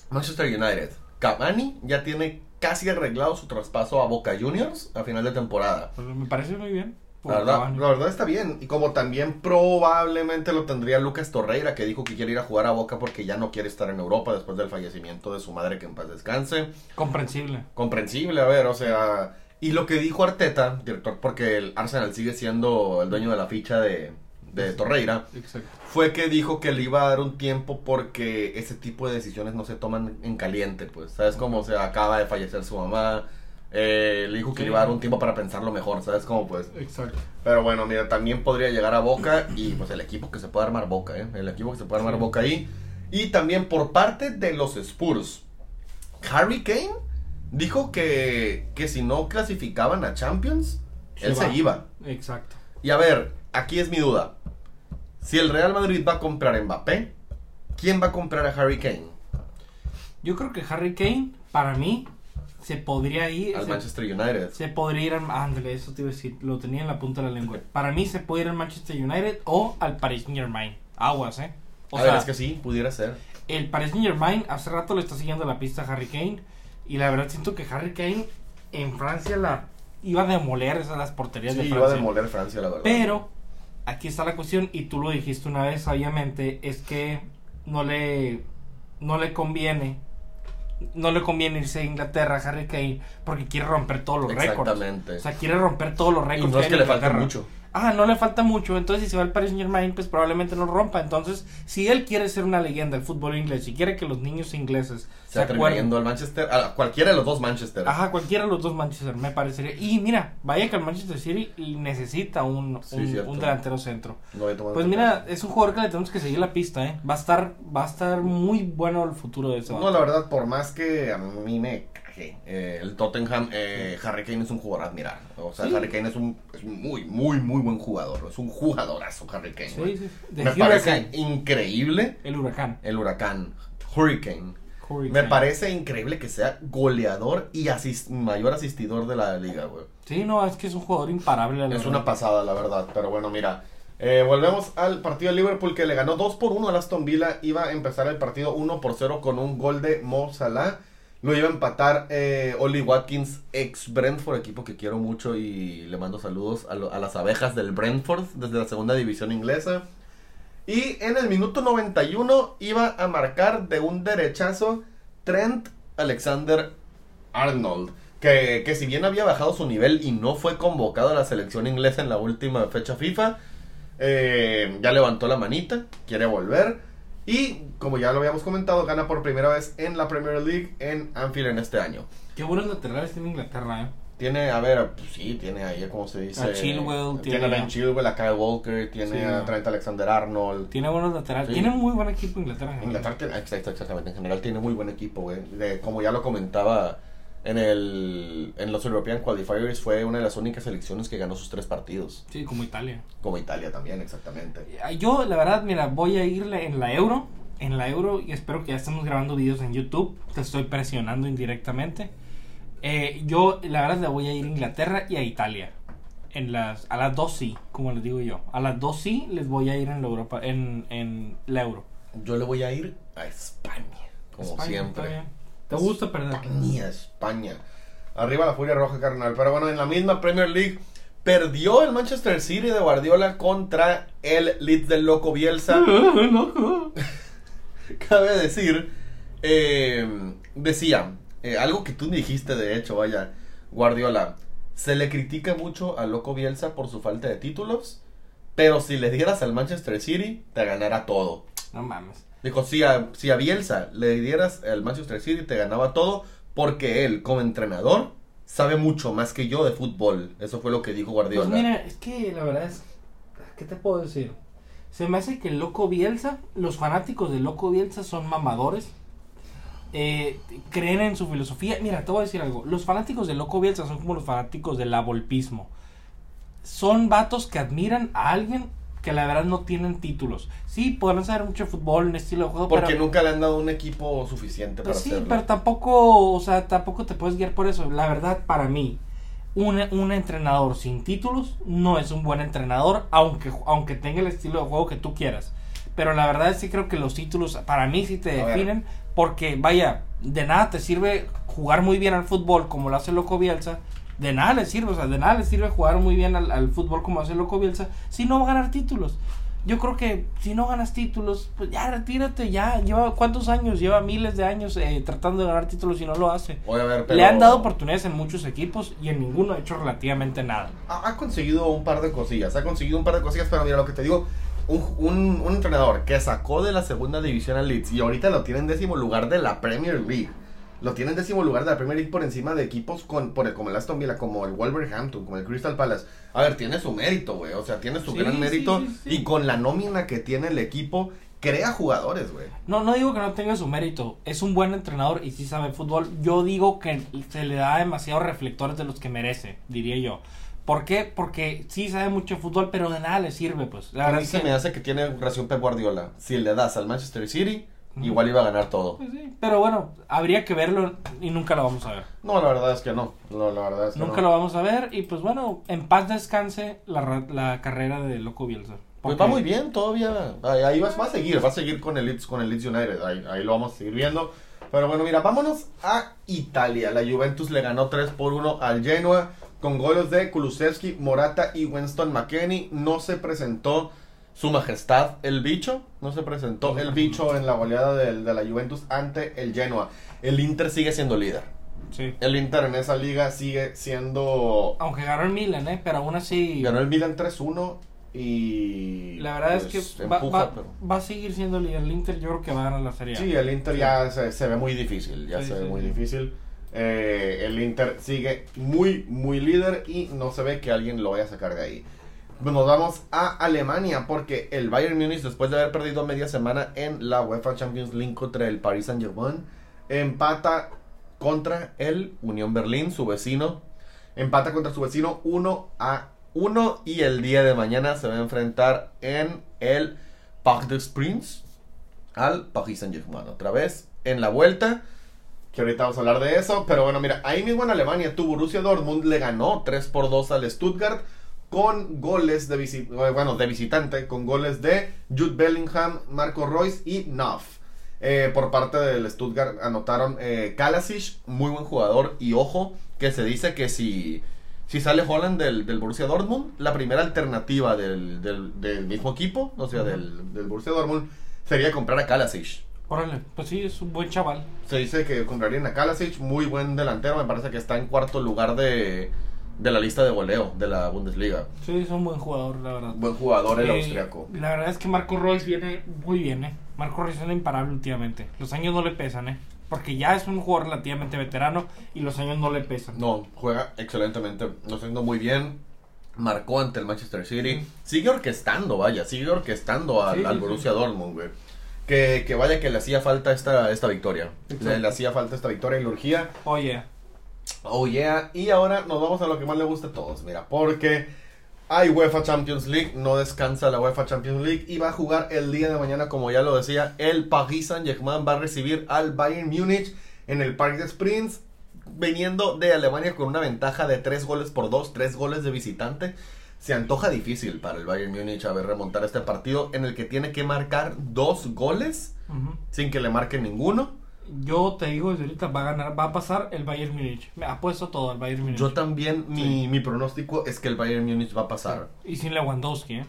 Manchester United, Cavani ya tiene casi arreglado su traspaso a Boca Juniors a final de temporada. Pues me parece muy bien. La verdad, la verdad está bien. Y como también probablemente lo tendría Lucas Torreira, que dijo que quiere ir a jugar a Boca porque ya no quiere estar en Europa después del fallecimiento de su madre, que en paz descanse. Comprensible. Comprensible, a ver, o sea... Y lo que dijo Arteta, director, porque el Arsenal sigue siendo el dueño de la ficha de, de Torreira, Exacto. fue que dijo que le iba a dar un tiempo porque ese tipo de decisiones no se toman en caliente, pues, ¿sabes cómo? O sea, acaba de fallecer su mamá, eh, le dijo que Sí. le iba a dar un tiempo para pensarlo mejor, ¿sabes cómo? Pues, Exacto. pero bueno, mira, también podría llegar a Boca y pues el equipo que se puede armar Boca, ¿eh? El equipo que se puede armar Sí. Boca ahí. Y también por parte de los Spurs, Harry Kane dijo que, que si no clasificaban a Champions, Se él va. se iba. Exacto. Y a ver, aquí es mi duda. Si el Real Madrid va a comprar a Mbappé, ¿quién va a comprar a Harry Kane? Yo creo que Harry Kane, para mí, se podría ir. Al se, Manchester United. se podría ir al. Ándale, eso te iba a decir. Lo tenía en la punta de la lengua. Para mí, se puede ir al Manchester United o al Paris Saint Germain. Aguas, ¿eh? O a sea, ver, es que sí, pudiera ser. el Paris Saint Germain hace rato le está siguiendo la pista a Harry Kane. Y la verdad, siento que Harry Kane en Francia la iba a demoler esas las porterías Sí, de iba a Francia. demoler Francia, la verdad. Pero aquí está la cuestión y tú lo dijiste una vez sabiamente es que no le no le conviene no le conviene irse a Inglaterra a Harry Kane porque quiere romper todos los récords. Exactamente. O sea, quiere romper todos los y récords. no es que le falta mucho. Ah, no le falta mucho. Entonces, si se va al Paris Saint Germain, pues probablemente no rompa. Entonces, si él quiere ser una leyenda del fútbol inglés, si quiere que los niños ingleses Se se acuerden. al Manchester, a cualquiera de los dos Manchester. Ajá, cualquiera de los dos Manchester, me parecería. Y mira, vaya que el Manchester City necesita un, Sí, un- delantero centro. No Pues mira, es un jugador que le tenemos que seguir la pista, ¿eh? Va a estar, va a estar muy bueno el futuro de ese No, la verdad, por más que a mí me caje eh, el Tottenham, eh, Harry Kane es un jugador a admirar. O sea, Sí. Harry Kane es un, es un muy, muy, muy buen jugador. Es un jugadorazo, Harry Kane. Sí, güey. sí. Me Hurricane. parece increíble El huracán. el huracán. Hurricane. Me Hurricane. parece increíble que sea goleador y asis- mayor asistidor de la liga, güey. Sí, no, es que es un jugador imparable. la Es verdad. una pasada, la verdad. Pero bueno, mira. eh, volvemos al partido de Liverpool que le ganó 2 por 1 al Aston Villa. Iba a empezar el partido 1 por 0 con un gol de Mo Salah. Lo iba a empatar eh, Oli Watkins, ex Brentford, equipo que quiero mucho y le mando saludos a, las abejas del Brentford desde la segunda división inglesa. Y en el minuto 91 iba a marcar de un derechazo Trent Alexander Arnold. Que, que si bien había bajado su nivel y no fue convocado a la selección inglesa en la última fecha FIFA, eh, ya levantó la manita, quiere volver. Y como ya lo habíamos comentado, gana por primera vez en la Premier League en Anfield en este año. Qué buenos laterales tiene Inglaterra, ¿eh? Tiene, a ver, pues sí, tiene ahí, ¿cómo se dice? A Chilwell, tiene, tiene a Ben Chilwell, a Kyle Walker, tiene Sí, a. Trent Alexander Arnold. Tiene buenos laterales. Sí. Tiene muy buen equipo Inglaterra. ¿eh? Inglaterra exactamente, en general tiene muy buen equipo, güey. De- Como ya lo comentaba en el en los European Qualifiers, fue una de las únicas selecciones que ganó sus tres partidos. Sí, como Italia. Como Italia también, exactamente. Eh, Yo, la verdad, mira, voy a irle en la Euro. En la Euro, y espero que ya estemos grabando videos en YouTube. Te estoy presionando indirectamente. Eh, yo, la verdad, le voy a ir a Inglaterra y a Italia. En las, a las dos sí, como les digo yo. A las dos sí les voy a ir en la Europa, en, en la Euro. Yo le voy a ir a España, como España, siempre. ¿Te gusta perder? España, España. Arriba la furia roja, carnal. Pero bueno, en la misma Premier League perdió el Manchester City de Guardiola contra el Leeds del Loco Bielsa. Cabe decir, eh, decía, eh, algo que tú dijiste, de hecho, vaya, Guardiola, se le critica mucho al Loco Bielsa por su falta de títulos, pero si le dieras al Manchester City, te ganara todo. No mames. Dijo, si a, si a Bielsa le dieras al Manchester City, te ganaba todo, porque él, como entrenador, sabe mucho más que yo de fútbol. Eso fue lo que dijo Guardiola. Pues mira, es que la verdad es. ¿Qué te puedo decir? Se me hace que el Loco Bielsa, los fanáticos del Loco Bielsa son mamadores. Eh, creen en su filosofía. Mira, te voy a decir algo. Los fanáticos del Loco Bielsa son como los fanáticos del abolpismo. Son vatos que admiran a alguien que la verdad no tienen títulos. Sí, podrán saber mucho de fútbol, un estilo de juego, porque pero... nunca le han dado un equipo suficiente Pues para sí, hacerlo. pero tampoco, o sea, tampoco te puedes guiar por eso. La verdad, para mí, un, un entrenador sin títulos no es un buen entrenador, aunque, aunque tenga el estilo de juego que tú quieras. Pero la verdad es que creo que los títulos, para mí, sí te definen, porque, vaya, de nada te sirve jugar muy bien al fútbol como lo hace Loco Bielsa. De nada le sirve, o sea, de nada le sirve jugar muy bien al, al fútbol como hace Loco Bielsa si no va a ganar títulos. Yo creo que si no ganas títulos, pues ya retírate, ya. Lleva cuántos años, lleva miles de años eh, tratando de ganar títulos y no lo hace. Oye, a ver, pero Le han dado oportunidades en muchos equipos y en ninguno ha hecho relativamente nada. ha, ha conseguido un par de cosillas, ha conseguido un par de cosillas, pero mira lo que te digo, un, un, un entrenador que sacó de la segunda división al Leeds y ahorita lo tiene en décimo lugar de la Premier League. Lo tiene en décimo lugar de la Premier League por encima de equipos con, por el, como el Aston Villa, como el Wolverhampton, como el Crystal Palace. A ver, tiene su mérito, güey. O sea, tiene su Sí, gran mérito. sí, sí. Y con la nómina que tiene el equipo, crea jugadores, güey. No, no digo que no tenga su mérito. Es un buen entrenador y sí sabe fútbol. Yo digo que se le da demasiados reflectores de los que merece, diría yo. ¿Por qué? Porque sí sabe mucho fútbol, pero de nada le sirve, pues. La A verdad mí es se que- me hace que tiene relación Pep Guardiola. Si le das al Manchester City. Igual iba a ganar todo. Pues sí, Pero bueno, habría que verlo y nunca lo vamos a ver. No, la verdad es que no. No, la verdad es que Nunca no. lo vamos a ver y pues bueno, en paz descanse la, la carrera de Loco Bielsa. Pues Porque- va muy bien todavía. Ahí, ahí va, va a seguir, va a seguir con el Leeds, con el Leeds United. Ahí, ahí lo vamos a seguir viendo. Pero bueno, mira, vámonos a Italia. La Juventus le ganó 3 por 1 al Genoa con goles de Kulusevski, Morata y Winston McKenney. No se presentó su majestad el bicho. No se presentó el bicho en la goleada de la Juventus ante el Genoa. El Inter sigue siendo líder. Sí. El Inter en esa liga sigue siendo... Aunque ganó el Milan, ¿eh? Pero aún así... Ganó el Milan 3-1 y... La verdad pues, es que va, empuja, va- pero- va a seguir siendo líder. El Inter yo creo que va a ganar la serie. Sí, el Inter ya se, se ve muy difícil, ya Sí, se ve muy difícil. Eh, el Inter sigue muy, muy líder y no se ve que alguien lo vaya a sacar de ahí. Nos vamos a Alemania porque el Bayern Múnich, después de haber perdido media semana en la UEFA Champions League contra el Paris Saint-Germain, empata contra el Unión Berlín, su vecino. Empata contra su vecino 1 a 1 y el día de mañana se va a enfrentar en el Parc des Princes al Paris Saint-Germain. Otra vez en la vuelta. Que ahorita vamos a hablar de eso. Pero bueno, mira, ahí mismo en Alemania, tu Borussia Dortmund le ganó 3 por 2 al Stuttgart. Con goles de, visi- eh, bueno, de visitante. Con goles de Jude Bellingham, Marco Royce y Nuff. Eh, por parte del Stuttgart anotaron eh, Kalasic, muy buen jugador. Y ojo, que se dice que si, si sale Holland del, del Borussia Dortmund, la primera alternativa del, del, del mismo equipo, o sea, del, del Borussia Dortmund, sería comprar a Kalasic. Órale, pues sí, es un buen chaval. Se dice que comprarían a Kalasic, muy buen delantero, me parece que está en cuarto lugar de, de la lista de goleo de la Bundesliga. Sí, es un buen jugador, la verdad. Buen jugador el Eh, austriaco. La verdad es que Marco Royce viene muy bien, ¿eh? Marco Royce es imparable últimamente. Los años no le pesan, ¿eh? Porque ya es un jugador relativamente veterano y los años no le pesan. No, juega excelentemente, lo está muy bien. Marcó ante el Manchester City. Sigue orquestando, vaya, sigue orquestando al, Sí, al sí, Borussia Dortmund, güey. Que, que vaya que le hacía falta esta, esta victoria. Le, le hacía falta esta victoria y urgía. Oye, Oh yeah, y ahora nos vamos a lo que más le gusta a todos, mira, porque hay UEFA Champions League, no descansa la UEFA Champions League y va a jugar el día de mañana, como ya lo decía, el Paris Saint-Germain va a recibir al Bayern Múnich en el Parc des Princes, viniendo de Alemania con una ventaja de 3 goles por 2, 3 goles de visitante. Se antoja difícil para el Bayern Múnich a ver remontar este partido en el que tiene que marcar dos goles sin que le marquen ninguno. Yo te digo desde ahorita va a ganar, va a pasar el Bayern Múnich. Me apuesto todo al Bayern Múnich. Yo también, mi, Sí. mi pronóstico es que el Bayern Múnich va a pasar. Y sin Lewandowski, ¿eh?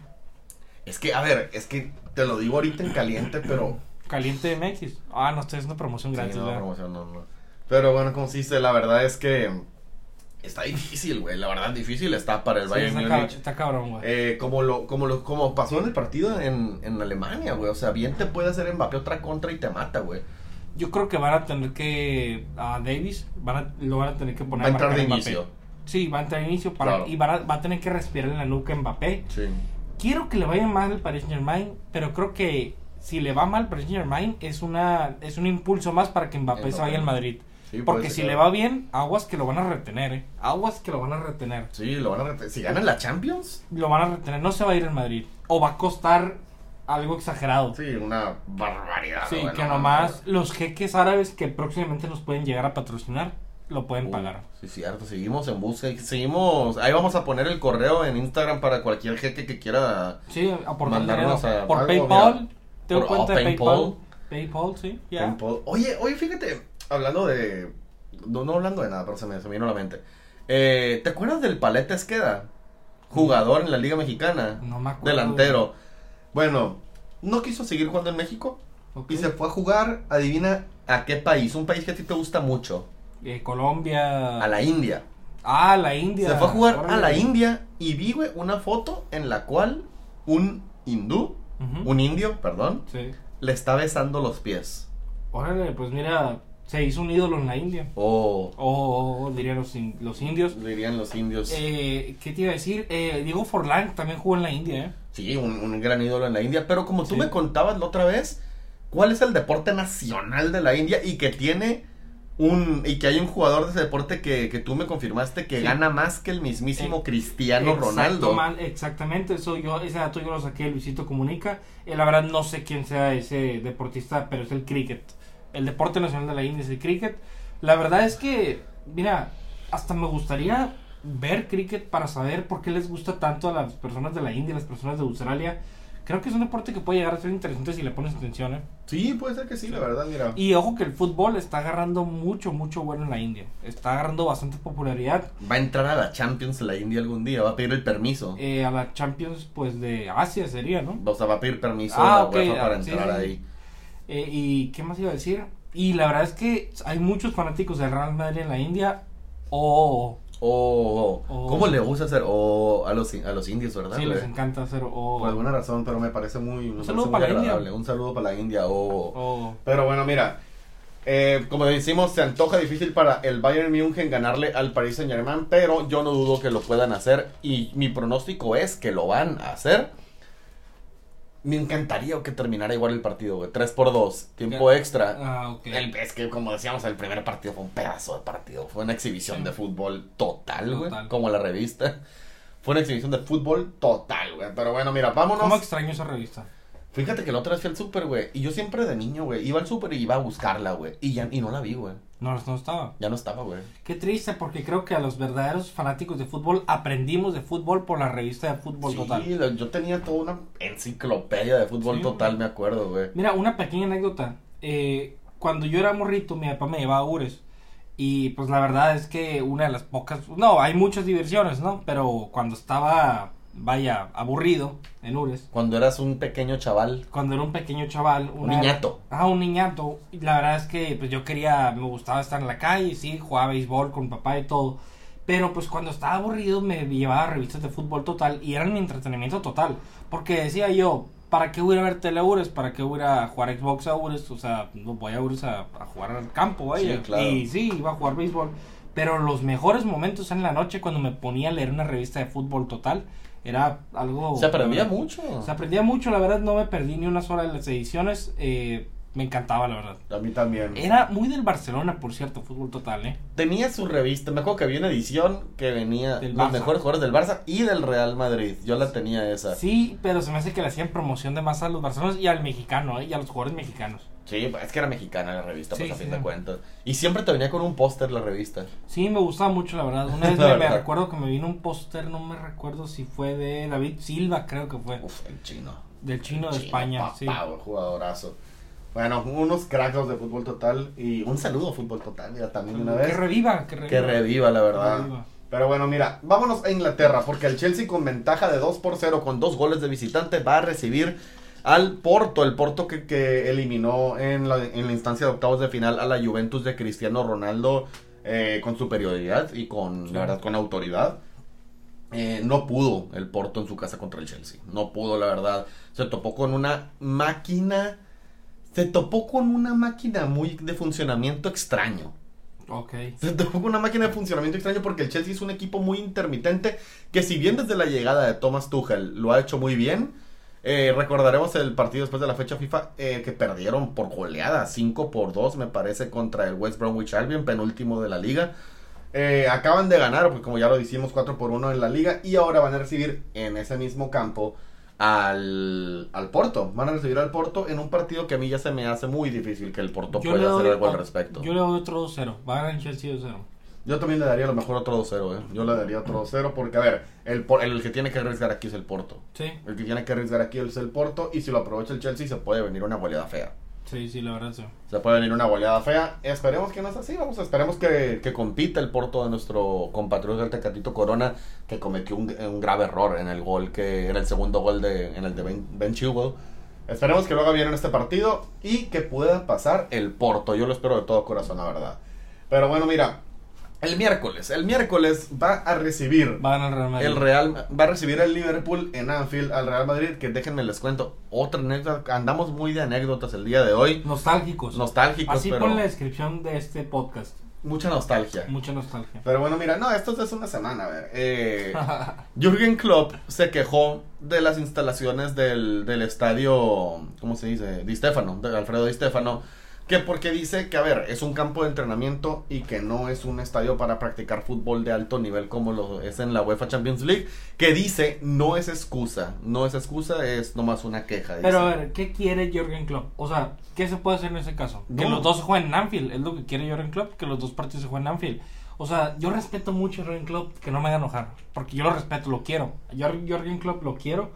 Es que, a ver, es que te lo digo ahorita en caliente, pero. Caliente de Mexis. Ah, no, estoy haciendo promoción Sí, gratis, no, ¿verdad? promoción, no, no. Pero bueno, como se dice, la verdad es que está difícil, güey. La verdad, difícil está para el Sí, Bayern está, Múnich. está cabrón, güey. Eh, como lo, como lo, como pasó en el partido en, en Alemania, güey. O sea, bien te puede hacer Mbappé otra contra y te mata, güey. Yo creo que van a tener que a Davis van a, lo van a tener que poner Va a entrar de Mbappé. inicio. Sí, va a entrar de inicio para, Claro. y van a- va a tener que respirar en la nuca Mbappé. Sí. Quiero que le vaya mal al Paris Saint Germain, pero creo que si le va mal al Paris Saint Germain es una es un impulso más para que Mbappé, se vaya al Madrid. Sí, Porque si le va bien, aguas que lo van a retener, eh. Aguas que lo van a retener. Sí, lo van a retener. Si ganan la Champions, Lo van a retener, no se va a ir al Madrid. O va a costar algo exagerado. sí, una barbaridad. Sí, bueno, que nomás los jeques árabes que próximamente nos pueden llegar a patrocinar lo pueden Uh, pagar. Sí, cierto, seguimos en busca. Seguimos. Ahí vamos a poner el correo en Instagram para cualquier jeque que quiera. Sí, aportar Mandarnos dinero. a Por algo, PayPal. Tengo Por- cuenta oh, de PayPal. PayPal. PayPal, sí, ya. Tempo- Oye, oye, fíjate, hablando de. No, no hablando de nada, pero se me, se me vino a la mente. Eh, ¿Te acuerdas del Paleta Esqueda? Jugador en la Liga Mexicana. No me acuerdo. Delantero. Bueno, no quiso seguir jugando en México. Y se fue a jugar, adivina a qué país. Un país que a ti te gusta mucho. Eh, Colombia. A la India. Ah, la India. Se fue a jugar a la India y vi, güey, una foto en la cual un hindú, un indio, perdón, Sí. le está besando los pies. Órale, pues mira, se hizo un ídolo en la India. O O, o dirían los, in- los indios. dirían los indios. Eh, ¿Qué te iba a decir? Eh, Diego Forlán también jugó en la India, ¿eh? Sí, un, un gran ídolo en la India. Pero como tú Sí. me contabas la otra vez, ¿cuál es el deporte nacional de la India y que tiene un. y que hay un jugador de ese deporte que, que tú me confirmaste que Sí. gana más que el mismísimo Eh, Cristiano Exacto, Ronaldo? man, exactamente, eso yo, ese dato yo lo saqué de Luisito Comunica. La verdad no sé quién sea ese deportista, pero es el cricket. El deporte nacional de la India es el cricket. La verdad es que, mira, hasta me gustaría ver cricket para saber por qué les gusta tanto a las personas de la India, a las personas de Australia. Creo que es un deporte que puede llegar a ser interesante si le pones atención, ¿eh? Sí, puede ser que sí, la verdad, mira. Y ojo que el fútbol está agarrando mucho, mucho bueno en la India. Está agarrando bastante popularidad. Va a entrar a la Champions la India algún día, va a pedir el permiso. Eh, a la Champions, pues, de Asia sería, ¿no? O sea, va a pedir permiso Ah, a la ok, UEFA para ah, sí, entrar sí, sí. ahí. Eh, ¿Y qué más iba a decir? Y la verdad es que hay muchos fanáticos del Real Madrid en la India. O O, Oh. ¿cómo le gusta hacer? O a los, a los indios, ¿verdad? sí, les encanta hacer o. Por alguna razón, pero me parece muy, me saludo parece muy para la India. agradable. Un saludo para la India. O, o- Pero bueno, mira, eh, como decimos, se antoja difícil para el Bayern München ganarle al Paris Saint Germain, pero yo no dudo que lo puedan hacer y mi pronóstico es que lo van a hacer. Me encantaría que terminara igual el partido, güey. 3 por 2, tiempo extra. Ah, ok. El- es que, como decíamos, el primer partido fue un pedazo de partido. Fue una exhibición Sí. de fútbol total, güey. Total. Como la revista. Fue una exhibición de fútbol total, güey. Pero bueno, mira, vámonos. ¿Cómo extraño esa revista? Fíjate que la otra vez fui al súper, güey. Y yo siempre de niño, güey, iba al súper y iba a buscarla, güey. Y ya y no la vi, güey. No, no estaba. Ya no estaba, güey. Qué triste, porque creo que a los verdaderos fanáticos de fútbol aprendimos de fútbol por la revista de Fútbol Sí, Total. la- yo tenía toda una enciclopedia de fútbol Sí, total, me acuerdo, güey. Mira, una pequeña anécdota. Eh, cuando yo era morrito, mi papá me llevaba a Ures. Y pues la verdad es que una de las pocas. No, hay muchas diversiones, ¿no? Pero cuando estaba, vaya, aburrido en Ures. Cuando eras un pequeño chaval, Cuando era un pequeño chaval. un niñato. Ah, un niñato. Y la verdad es que pues yo quería, me gustaba estar en la calle, sí, jugaba béisbol con papá y todo. Pero pues cuando estaba aburrido me llevaba revistas de fútbol total y eran mi entretenimiento total. Porque decía yo, ¿para qué voy a ver tele Ures? ¿Para qué voy a jugar Xbox a Ures? O sea, no voy a Ures a, a jugar al campo, vaya. Sí, claro. Y sí, iba a jugar béisbol. Pero los mejores momentos en la noche cuando me ponía a leer una revista de fútbol total era algo... Se aprendía verdad, mucho. se aprendía mucho, la verdad no me perdí ni una sola de las ediciones. eh, me encantaba, la verdad. A mí también. Era muy del Barcelona, por cierto, fútbol total, ¿eh? Tenía su revista, me acuerdo que había una edición que venía Del los Barça. mejores jugadores del Barça y del Real Madrid. Yo la tenía esa. Sí, pero se me hace que le hacían promoción de más a los barcelones y al mexicano, ¿eh? Y a los jugadores mexicanos. Sí, es que era mexicana la revista, pues Sí, a fin sí, de cuentas. Y siempre te venía con un póster la revista. Sí, me gustaba mucho, la verdad. Una vez me, me verdad. recuerdo que me vino un póster, no me recuerdo si fue de David Silva, creo que fue. Uf, el chino. Del chino de Chino, España, papá, sí. jugadorazo. Bueno, unos cracks de fútbol total. Y un saludo a fútbol total, mira, también una Que vez. reviva, que reviva. Que reviva, la verdad. Que reviva. Pero bueno, mira, vámonos a Inglaterra, porque el Chelsea con ventaja de 2 por 0, con dos goles de visitante, va a recibir al Porto, el Porto que, que eliminó en la, en la instancia de octavos de final a la Juventus de Cristiano Ronaldo eh, con superioridad y con, Sí. la verdad, con autoridad. Eh, no pudo el Porto en su casa contra el Chelsea. No pudo, la verdad. Se topó con una máquina se topó con una máquina muy de funcionamiento extraño. Ok. Se topó con una máquina de funcionamiento extraño porque el Chelsea es un equipo muy intermitente que si bien desde la llegada de Thomas Tuchel lo ha hecho muy bien, eh, recordaremos el partido después de la fecha FIFA eh, que perdieron por goleada, 5 por 2 me parece contra el West Bromwich Albion, penúltimo de la liga. Eh, acaban de ganar, pues como ya lo decimos, 4 por 1 en la liga y ahora van a recibir en ese mismo campo al, al Porto. Van a recibir al Porto en un partido que a mí ya se me hace muy difícil que el Porto Yo pueda hacer algo al respecto. yo le doy otro 2-0. Va a ganar el Chelsea 2-0. Yo también le daría a lo mejor otro 2-0, ¿eh? Yo le daría otro 2-0 porque, a ver, el, el que tiene que arriesgar aquí es el Porto. Sí, El que tiene que arriesgar aquí es el Porto y si lo aprovecha el Chelsea se puede venir una goleada fea. sí, sí, la verdad sí. Se puede venir una goleada fea. Esperemos que no es así, vamos, esperemos que, que compita el Porto de nuestro compatriota el Tecatito Corona que cometió un, un grave error en el gol que era el segundo gol de en el de Ben, Ben Chilwell. Esperemos que lo haga bien en este partido y que pueda pasar el Porto. Yo lo espero de todo corazón, la verdad. Pero bueno, mira, el miércoles, el miércoles va a recibir Va a ganar el Real Madrid. el Real va a recibir el Liverpool en Anfield al Real Madrid, que déjenme les cuento otra anécdota, andamos muy de anécdotas el día de hoy, Nostálgicos. nostálgicos, Así pero pon la descripción de este podcast. mucha nostalgia. Mucha nostalgia. Pero bueno, mira, no, esto es de hace una semana, a ver. Eh, Jürgen Klopp se quejó de las instalaciones del, del estadio, ¿cómo se dice? Di Stefano, de Alfredo Di Stefano, que porque dice que, a ver, es un campo de entrenamiento y que no es un estadio para practicar fútbol de alto nivel como lo es en la UEFA Champions League, que dice no es excusa, no es excusa, es nomás una queja. Pero a ver, ¿qué quiere Jürgen Klopp? O sea, ¿qué se puede hacer en ese caso? Que No. los dos se jueguen en Anfield, es lo que quiere Jürgen Klopp, que los dos partidos se jueguen en Anfield. O sea, yo respeto mucho a Jürgen Klopp, que no me haga enojar, porque yo lo respeto, lo quiero. Yo Jürgen Klopp lo quiero.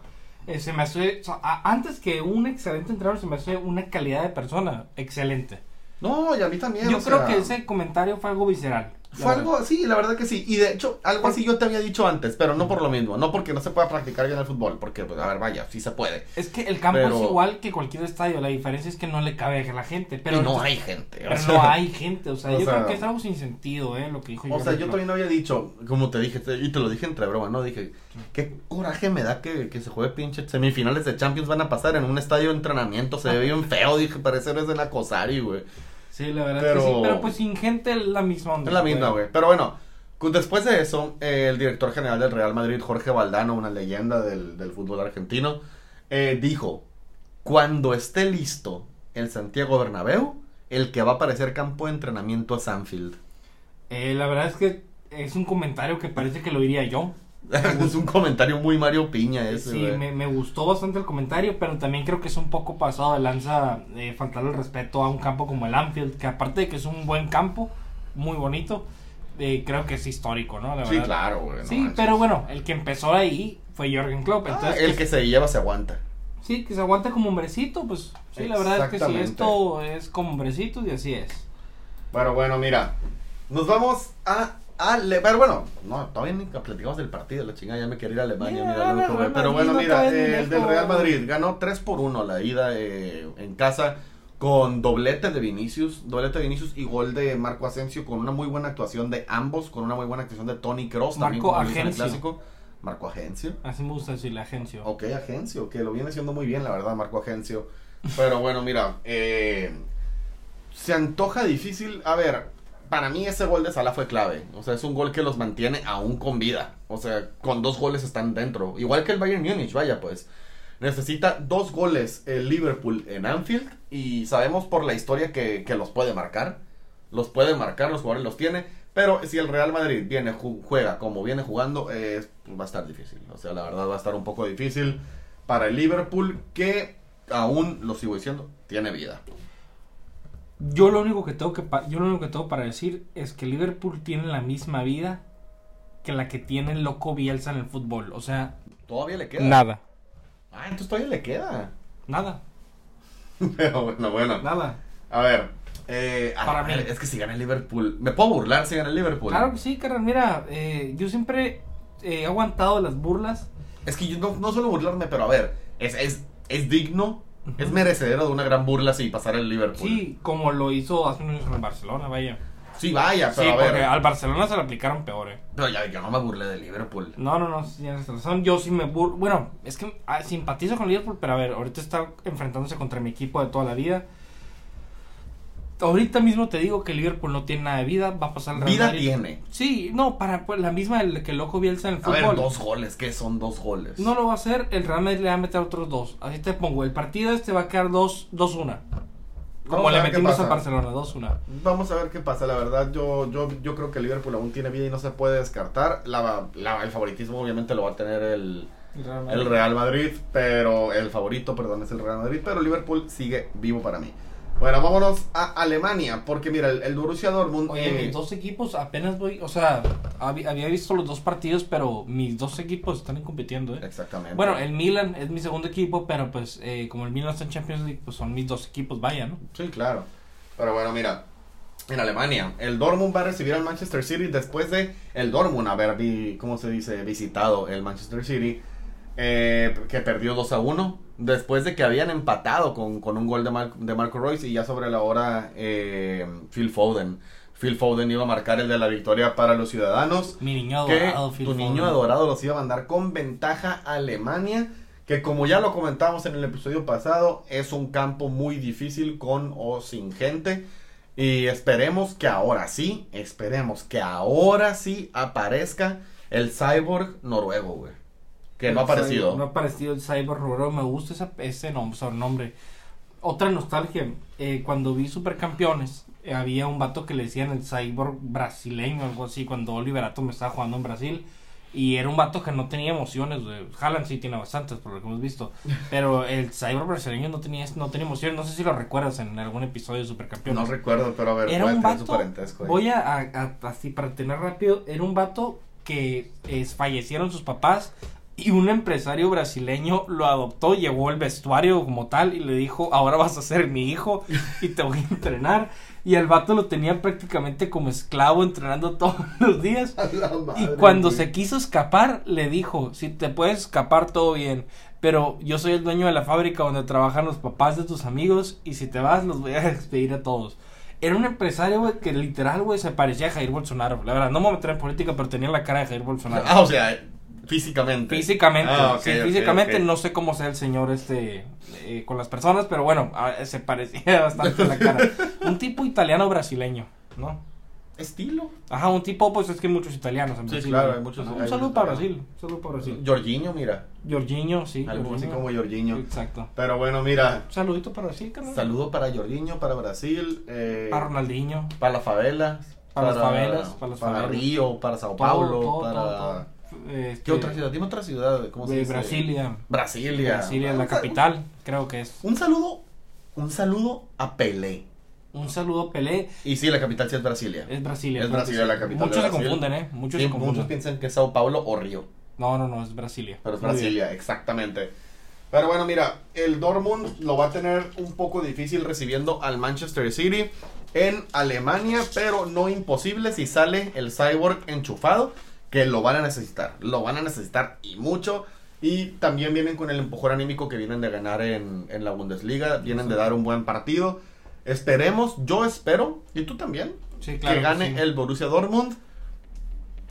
Eh, se me hace, o sea, a- antes que un excelente entrenador, se me hace una calidad de persona excelente. No, y a mí también. Yo o creo sea, que ese comentario fue algo visceral. Fue verdad. algo, sí, la verdad que sí. Y de hecho, algo así yo te había dicho antes, pero no por lo mismo. No porque no se pueda practicar bien el fútbol, porque, pues, a ver, vaya, sí se puede. Es que el campo Pero- es igual que cualquier estadio, la diferencia es que no le cabe a la gente. Pero y no entonces- hay gente. o Pero sea, no hay gente, o sea, o yo sea- creo que es algo sin sentido, ¿eh? Lo que dijo O sea, yo también había dicho, como te dije, te- y te lo dije entre broma, ¿no? Dije, qué coraje me da que, que se juegue pinche semifinales de Champions van a pasar en un estadio de entrenamiento. Se ve bien feo, dije, parece eres de la Cosari, güey. Sí, la verdad Pero- que sí, pero pues sin gente es la misma onda. Es la misma, güey. Pero bueno, después de eso, eh, el director general del Real Madrid, Jorge Valdano, una leyenda del, del fútbol argentino, eh, dijo, cuando esté listo el Santiago Bernabéu, el que va a aparecer campo de entrenamiento es Anfield. Eh, la verdad es que es un comentario que parece que lo diría yo. es un comentario muy Mario Piña ese, sí, me, me gustó bastante el comentario, pero también creo que es un poco pasado de lanza eh, faltarle el respeto a un campo como el Anfield, que aparte de que es un buen campo, muy bonito, eh, creo que es histórico, ¿no? La Sí, verdad. claro, güey. no Sí, manches. pero bueno, el que empezó ahí fue Jürgen Klopp, Ah, entonces el que se lleva se aguanta. Sí, que se aguante como hombrecito, pues sí, la verdad es que sí, esto es como hombrecito y así es. Bueno, bueno, mira. Nos vamos a Ale- pero bueno, no, todavía ni platicamos del partido, la chingada, ya me quería ir a Alemania, Mira, Pero bueno, no mira, eh, el del. Real Madrid ganó 3 por 1 la ida eh, en casa con doblete de Vinicius, doblete de Vinicius y gol de Marco Asensio con una muy buena actuación de ambos, con una muy buena actuación de Tony también Marco el Agencio. clásico. Marco Agencio. Así me gusta decirle agencio. Ok, Agencio, que lo viene haciendo muy bien, la verdad, Marco Agencio. Pero bueno, mira, eh, se antoja difícil. A ver, para mí ese gol de Salah fue clave. O sea, es un gol que los mantiene aún con vida. O sea, con dos goles están dentro. Igual que el Bayern Múnich, vaya pues. Necesita dos goles el Liverpool en Anfield. Y sabemos por la historia que, que los puede marcar. Los puede marcar, los jugadores los tiene. Pero si el Real Madrid viene, ju- juega como viene jugando, pues va a estar difícil. O sea, la verdad va a estar un poco difícil para el Liverpool, que aún, lo sigo diciendo, tiene vida. Yo lo único que tengo que pa- yo lo único que tengo para decir es que Liverpool tiene la misma vida que la que tiene el loco Bielsa en el fútbol, o sea, Todavía le queda. nada, Ah, entonces todavía le queda. nada, Pero bueno, bueno. nada. A ver. Eh, Para mí. Es que si gana el Liverpool. ¿Me puedo burlar si gana el Liverpool? Claro que sí, carnal, mira, eh, yo siempre eh, he aguantado las burlas. Es que yo no, no suelo burlarme, pero a ver. Es, es, es digno. Es merecedero de una gran burla si pasara el Liverpool. Sí, como lo hizo hace unos años el Barcelona, vaya. Sí, vaya, Sí, pero a ver. porque al Barcelona se lo aplicaron peor, eh. Pero ya, yo no me burlé de Liverpool. No, no, no, tienes razón. Yo sí me bur... Bueno, es que ah, simpatizo con Liverpool, pero a ver, ahorita está enfrentándose contra mi equipo de toda la vida. Ahorita mismo te digo que Liverpool no tiene nada de vida, va a pasar el Real Vida Madrid. tiene. Sí, no, para pues, la misma el, que el loco Bielsa en el A ver, fútbol. dos goles, ¿qué son dos goles? No lo va a hacer, el Real Madrid le va a meter otros dos. Así te pongo, el partido este va a quedar 2-1. Como Vamos a le metimos a Barcelona, 2-1. Vamos a ver qué pasa, la verdad yo, yo, yo creo que el Liverpool aún tiene vida y no se puede descartar. La, la- el favoritismo obviamente lo va a tener el, El Real el Real Madrid, pero el favorito, perdón, es el Real Madrid, pero Liverpool sigue vivo para mí. Bueno, vámonos a Alemania, porque mira, el, el Borussia Dortmund... Oye, eh, mis dos equipos apenas voy, o sea, hab- había visto los dos partidos, pero mis dos equipos están compitiendo, ¿eh? Exactamente. Bueno, el Milan es mi segundo equipo, pero pues eh, como el Milan está en Champions League, pues son mis dos equipos, vaya, ¿no? Sí, claro. Pero bueno, mira, en Alemania, el Dortmund va a recibir al Manchester City después de el Dortmund haber, vi, ¿cómo se dice?, visitado el Manchester City, eh, que perdió 2 a 1, después de que habían empatado con, con un gol de, Mar- de Marco Royce y ya sobre la hora eh, Phil Foden. Phil Foden iba a marcar el de la victoria para los ciudadanos. Mi niño que adorado, Phil tu niño adorado los iba a mandar con ventaja a Alemania, que como ya lo comentamos en el episodio pasado, es un campo muy difícil con o sin gente. Y esperemos que ahora sí, esperemos que ahora sí aparezca el cyborg noruego, güey. Que no ha aparecido. No ha aparecido el Cyber Roro, me gusta esa- ese nom- sobrenombre. Otra nostalgia, eh, cuando vi Supercampeones, eh, había un vato que le decían el Cyborg brasileño, algo así, cuando Oliver Atom estaba jugando en Brasil. Y era un vato que no tenía emociones. Haaland sí tiene bastantes, por lo que hemos visto. Pero el Cyborg brasileño no tenía, no tenía emociones. No sé si lo recuerdas en algún episodio de Supercampeones. No recuerdo, pero a ver, Era un su vato. parentesco ahí. Voy a, a- a- así para tener rápido. Era un vato que es, fallecieron sus papás y un empresario brasileño lo adoptó, llevó el vestuario como tal y le dijo, ahora vas a ser mi hijo y te voy a entrenar. Y el vato lo tenía prácticamente como esclavo entrenando todos los días. Y cuando güey. se quiso escapar, le dijo, si te puedes escapar todo bien, pero yo soy el dueño de la fábrica donde trabajan los papás de tus amigos y si te vas los voy a despedir a todos. Era un empresario, güey, que literal, güey, se parecía a Jair Bolsonaro. La verdad, no me voy a meter en política, pero tenía la cara de Jair Bolsonaro. Ah, o sea, físicamente. Físicamente, Ah, sí, físicamente no sé cómo sea el señor este eh, con las personas, pero bueno, a- se parecía bastante a la cara. Un tipo italiano brasileño, ¿no? Estilo. Ajá, un tipo, pues es que hay muchos italianos en Sí, Brasil. claro, güey. hay muchos- hay Un saludo para. Brasil. Un saludo para Brasil. Jorginho, mira. Jorginho, sí. Algo así como Jorginho. Exacto. Pero bueno, mira. Un saludito para Brasil, carnal. Saludo para Jorginho, para Brasil. Eh, Para Ronaldinho. para las favelas. Para las favelas, para las favelas. Río, para Sao Todo, Paulo, todo, para... todo, todo. Este, ¿Qué otra ciudad? Dime otra ciudad. ¿Cómo se dice? Brasilia. Brasilia. Brasilia la Un sal- capital, creo que es. Un saludo, un saludo a Pelé. Un saludo, Pelé. Y sí, la capital sí es Brasilia. Es Brasilia. Es Brasilia la capital Muchos se confunden, ¿eh? Muchos Sí, se confunden. muchos piensan que es Sao Paulo o Río. No, no, no, es Brasilia. Pero es Muy bien. Brasilia, exactamente. Pero bueno, mira, el Dortmund lo va a tener un poco difícil recibiendo al Manchester City en Alemania, pero no imposible si sale el Cyborg enchufado, que lo van a necesitar. Lo van a necesitar y mucho. Y también vienen con el empujón anímico que vienen de ganar en, en la Bundesliga, vienen de dar un buen partido. Esperemos, yo espero, y tú también, Sí, claro. que gane sí. el Borussia Dortmund.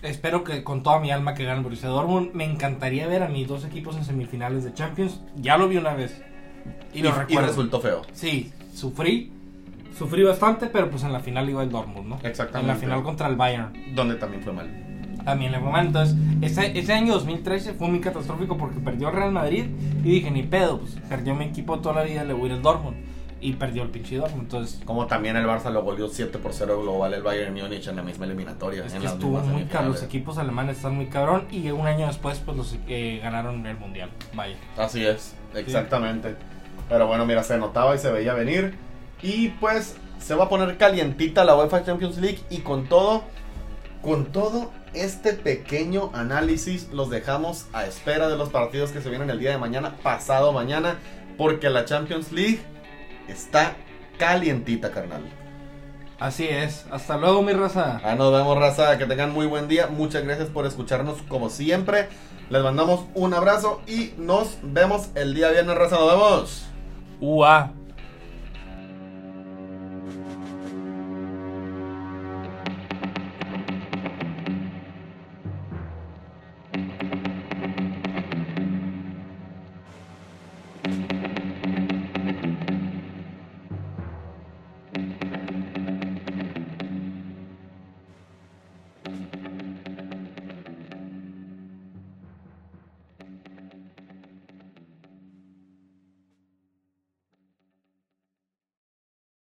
Espero que con toda mi alma que gane el Borussia Dortmund. Me encantaría ver a mis dos equipos en semifinales de Champions. Ya lo vi una vez. Y lo y recuerdo. resultó feo. Sí, sufrí. Sufrí bastante, pero pues en la final iba el Dortmund, ¿no? Exactamente. En la final contra el Bayern. Donde también fue mal. También le fue mal. Entonces, ese, ese año 2013 fue muy catastrófico porque perdió el Real Madrid. Y dije, ni pedo, pues perdió mi equipo toda la vida, le voy a ir al Dortmund. Y perdió el pinche Dortmund. Entonces, Como también el Barça lo goleó 7 por 0 global el Bayern Múnich en la misma eliminatoria. es en que estuvo muy caro. Los equipos alemanes están muy cabrón. Y un año después, pues los eh, ganaron el mundial. Vaya. Así es, exactamente. Pero bueno, mira, se notaba y se veía venir. Y pues se va a poner calientita la UEFA Champions League. Y con todo, con todo este pequeño análisis, los dejamos a espera de los partidos que se vienen el día de mañana, pasado mañana. Porque la Champions League está calientita, carnal. Así es. Hasta luego, mi raza. Ah, nos vemos, raza. Que tengan muy buen día. Muchas gracias por escucharnos como siempre. Les mandamos un abrazo y nos vemos el día viernes, raza. Nos vemos. UA.